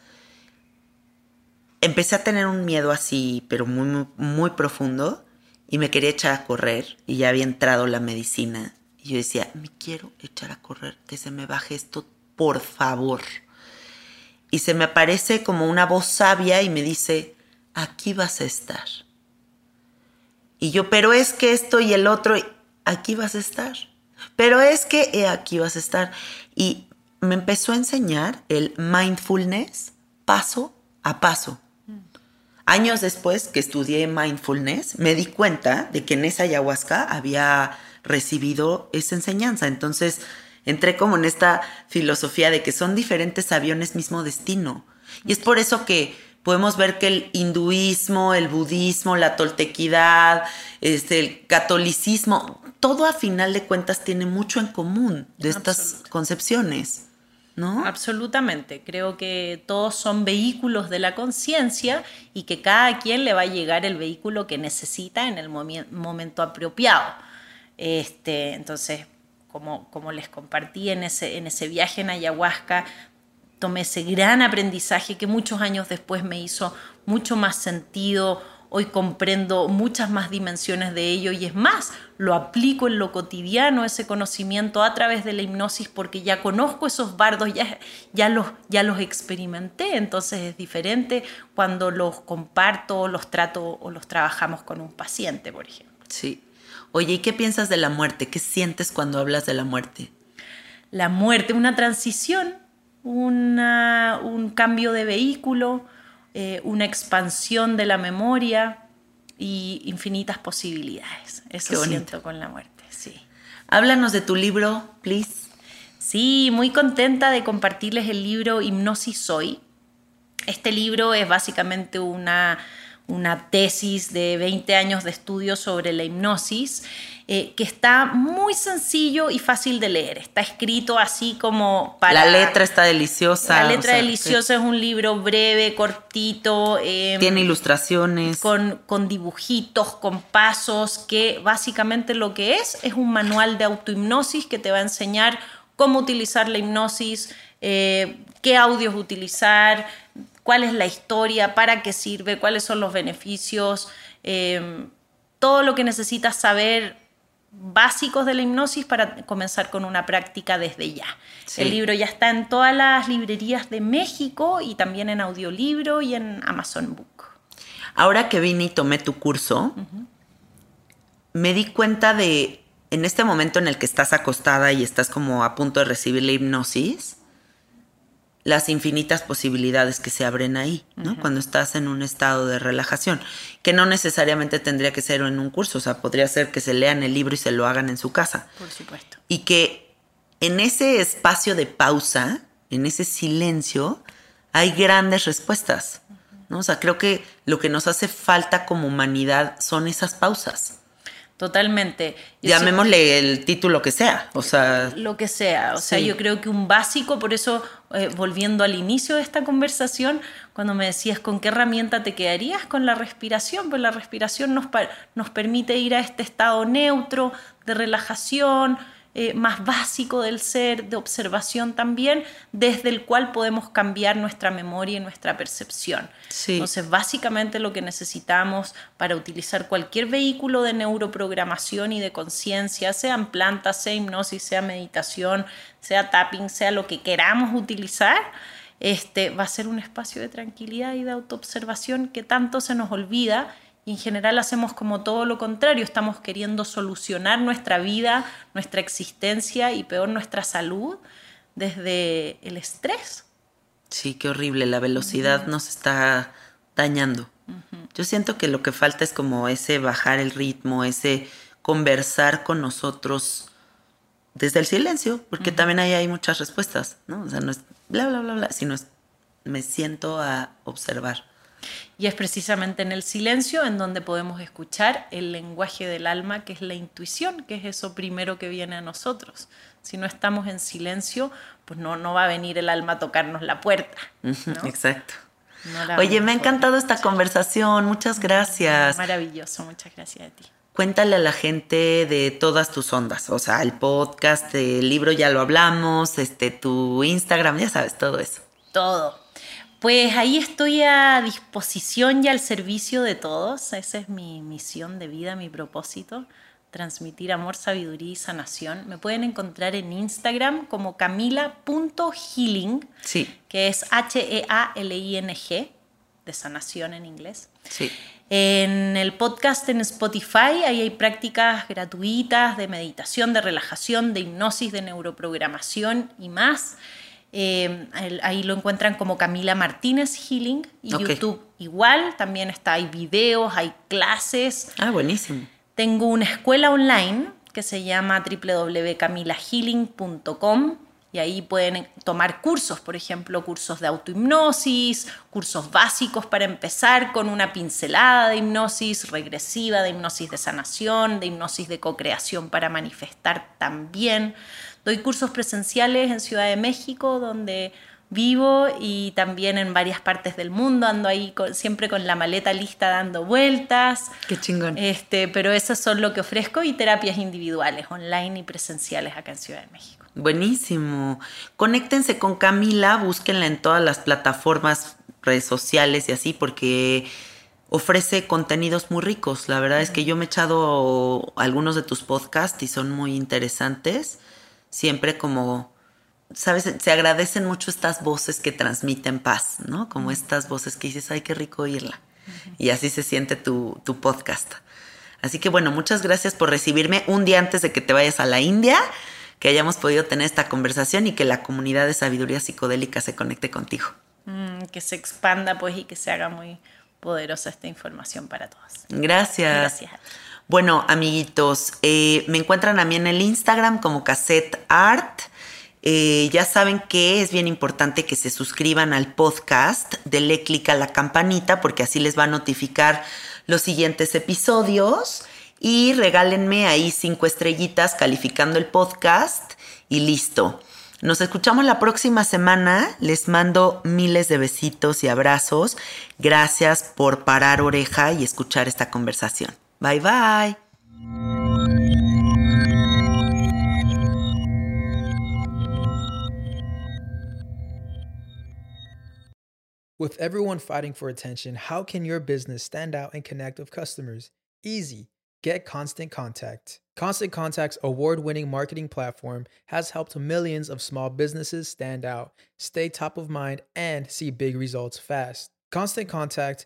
empecé a tener un miedo así, pero muy, muy profundo y me quería echar a correr y ya había entrado la medicina. Y yo decía, me quiero echar a correr, que se me baje esto, por favor. Y se me aparece como una voz sabia y me dice, aquí vas a estar. Y yo, pero es que esto y el otro, aquí vas a estar. Pero es que eh, aquí vas a estar. Y me empezó a enseñar el mindfulness paso a paso. Años después que estudié mindfulness, me di cuenta de que en esa ayahuasca había recibido esa enseñanza. Entonces entré como en esta filosofía de que son diferentes aviones mismo destino. Y es por eso que podemos ver que el hinduismo, el budismo, la toltequidad, este, el catolicismo, todo a final de cuentas tiene mucho en común de estas concepciones. Absolutamente. Creo que todos son vehículos de la conciencia y que cada quien le va a llegar el vehículo que necesita en el momento apropiado. Este, entonces, como, como les compartí en ese, en ese viaje en ayahuasca, tomé ese gran aprendizaje que muchos años después me hizo mucho más sentido Hoy comprendo muchas más dimensiones de ello y es más, lo aplico en lo cotidiano, ese conocimiento a través de la hipnosis porque ya conozco esos bardos, ya, ya, los, ya los experimenté, entonces es diferente cuando los comparto, los trato o los trabajamos con un paciente, por ejemplo. Sí. Oye, ¿y qué piensas de la muerte? ¿Qué sientes cuando hablas de la muerte? La muerte, una transición, una, un cambio de vehículo, eh, una expansión de la memoria y infinitas posibilidades. Eso siento con la muerte, sí. Háblanos de tu libro, please. Sí, muy contenta de compartirles el libro Hipnosis Soy. Este libro es básicamente una, una tesis de 20 años de estudio sobre la hipnosis eh, que está muy sencillo y fácil de leer. Está escrito así como para... La letra está deliciosa. La letra deliciosa es un libro breve, cortito. Em, Tiene ilustraciones. Con, con dibujitos, con pasos, que básicamente lo que es es un manual de autohipnosis que te va a enseñar cómo utilizar la hipnosis, eh, qué audios utilizar, cuál es la historia, para qué sirve, cuáles son los beneficios, em, todo lo que necesitas saber básicos de la hipnosis para comenzar con una práctica desde ya. El libro ya está en todas las librerías de México y también en audiolibro y en Amazon Book. Ahora que vine y tomé tu curso, me di cuenta de, en este momento en el que estás acostada y estás como a punto de recibir la hipnosis, las infinitas posibilidades que se abren ahí, ¿no? Cuando estás en un estado de relajación, que no necesariamente tendría que ser en un curso, o sea, podría ser que se lean el libro y se lo hagan en su casa. Por supuesto. Y que en ese espacio de pausa, en ese silencio, hay grandes respuestas, ¿no? O sea, creo que lo que nos hace falta como humanidad son esas pausas. Totalmente. Yo Llamémosle el título que sea, o sea... Lo que sea, o sea, yo creo que un básico, por eso, eh, volviendo al inicio de esta conversación, cuando me decías con qué herramienta te quedarías, con la respiración, pues la respiración nos, nos permite ir a este estado neutro, de relajación, eh, más básico del ser, de observación también, desde el cual podemos cambiar nuestra memoria y nuestra percepción. Sí. Entonces, básicamente lo que necesitamos para utilizar cualquier vehículo de neuroprogramación y de conciencia, sean plantas, sea hipnosis, sea meditación, sea tapping, sea lo que queramos utilizar, este, va a ser un espacio de tranquilidad y de autoobservación que tanto se nos olvida y en general hacemos como todo lo contrario, estamos queriendo solucionar nuestra vida, nuestra existencia y peor nuestra salud desde el estrés. Sí, qué horrible, la velocidad nos está dañando. Yo siento que lo que falta es como ese bajar el ritmo, ese conversar con nosotros desde el silencio, porque también ahí hay muchas respuestas, ¿no? O sea, no es bla, bla, bla, bla, sino es me siento a observar. Y es precisamente en el silencio en donde podemos escuchar el lenguaje del alma, que es la intuición, que es eso primero que viene a nosotros. Si no estamos en silencio, pues no, no va a venir el alma a tocarnos la puerta. ¿no? Exacto. No Oye, me ha encantado esta conversación, muchas gracias. Maravilloso, muchas gracias a ti. Cuéntale a la gente de todas tus ondas, o sea, el podcast, el libro ya lo hablamos, este, tu Instagram, ya sabes, todo eso. Todo. Pues ahí estoy a disposición y al servicio de todos. Esa es mi misión de vida, mi propósito, transmitir amor, sabiduría y sanación. Me pueden encontrar en Instagram como camila.healing, Sí, que es H-E-A-L-I-N-G, de sanación en inglés. sí. En el podcast en Spotify ahí hay prácticas gratuitas de meditación, de relajación, de hipnosis, de neuroprogramación y más. Eh, el- ahí lo encuentran como Camila Martínez Healing y. YouTube igual. También está, hay videos, hay clases. Ah, buenísimo. Tengo una escuela online que se llama www.camilahealing.com y ahí pueden tomar cursos, por ejemplo, cursos de autohipnosis, cursos básicos para empezar con una pincelada de hipnosis regresiva, de hipnosis de sanación, de hipnosis de co-creación para manifestar también. Doy cursos presenciales en Ciudad de México, donde vivo y también en varias partes del mundo. Ando ahí con- siempre con la maleta lista dando vueltas. Qué chingón. Este, pero eso son lo que ofrezco y terapias individuales, online y presenciales acá en Ciudad de México. Buenísimo. Conéctense con Camila, búsquenla en todas las plataformas, redes sociales y así, porque ofrece contenidos muy ricos. La verdad es que yo me he echado algunos de tus podcasts y son muy interesantes. Siempre como, sabes, se agradecen mucho estas voces que transmiten paz, ¿no? Como estas voces que dices, ay, qué rico oírla. Y así se siente tu, tu podcast. Así que bueno, muchas gracias por recibirme un día antes de que te vayas a la India, que hayamos podido tener esta conversación y que la comunidad de sabiduría psicodélica se conecte contigo. Mm, que se expanda pues y que se haga muy poderosa esta información para todos. Gracias. Gracias. Bueno, amiguitos, eh, me encuentran a mí en el Instagram como Cassette Art. Eh, ya saben que es bien importante que se suscriban al podcast, denle clic a la campanita porque así les va a notificar los siguientes episodios y regálenme ahí cinco estrellitas calificando el podcast y listo. Nos escuchamos la próxima semana. Les mando miles de besitos y abrazos. Gracias por parar oreja y escuchar esta conversación. Bye bye. With everyone fighting for attention, how can your business stand out and connect with customers? Easy. Get Constant Contact. Constant Contact's award winning marketing platform has helped millions of small businesses stand out, stay top of mind, and see big results fast. Constant Contact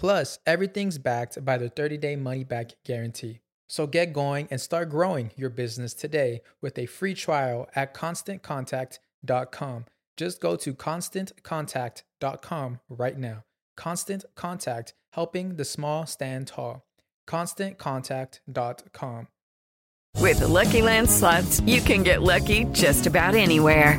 Plus, everything's backed by the 30 day money back guarantee. So get going and start growing your business today with a free trial at constantcontact.com. Just go to constantcontact.com right now. Constant Contact, helping the small stand tall. ConstantContact.com. With the Lucky Land slots, you can get lucky just about anywhere.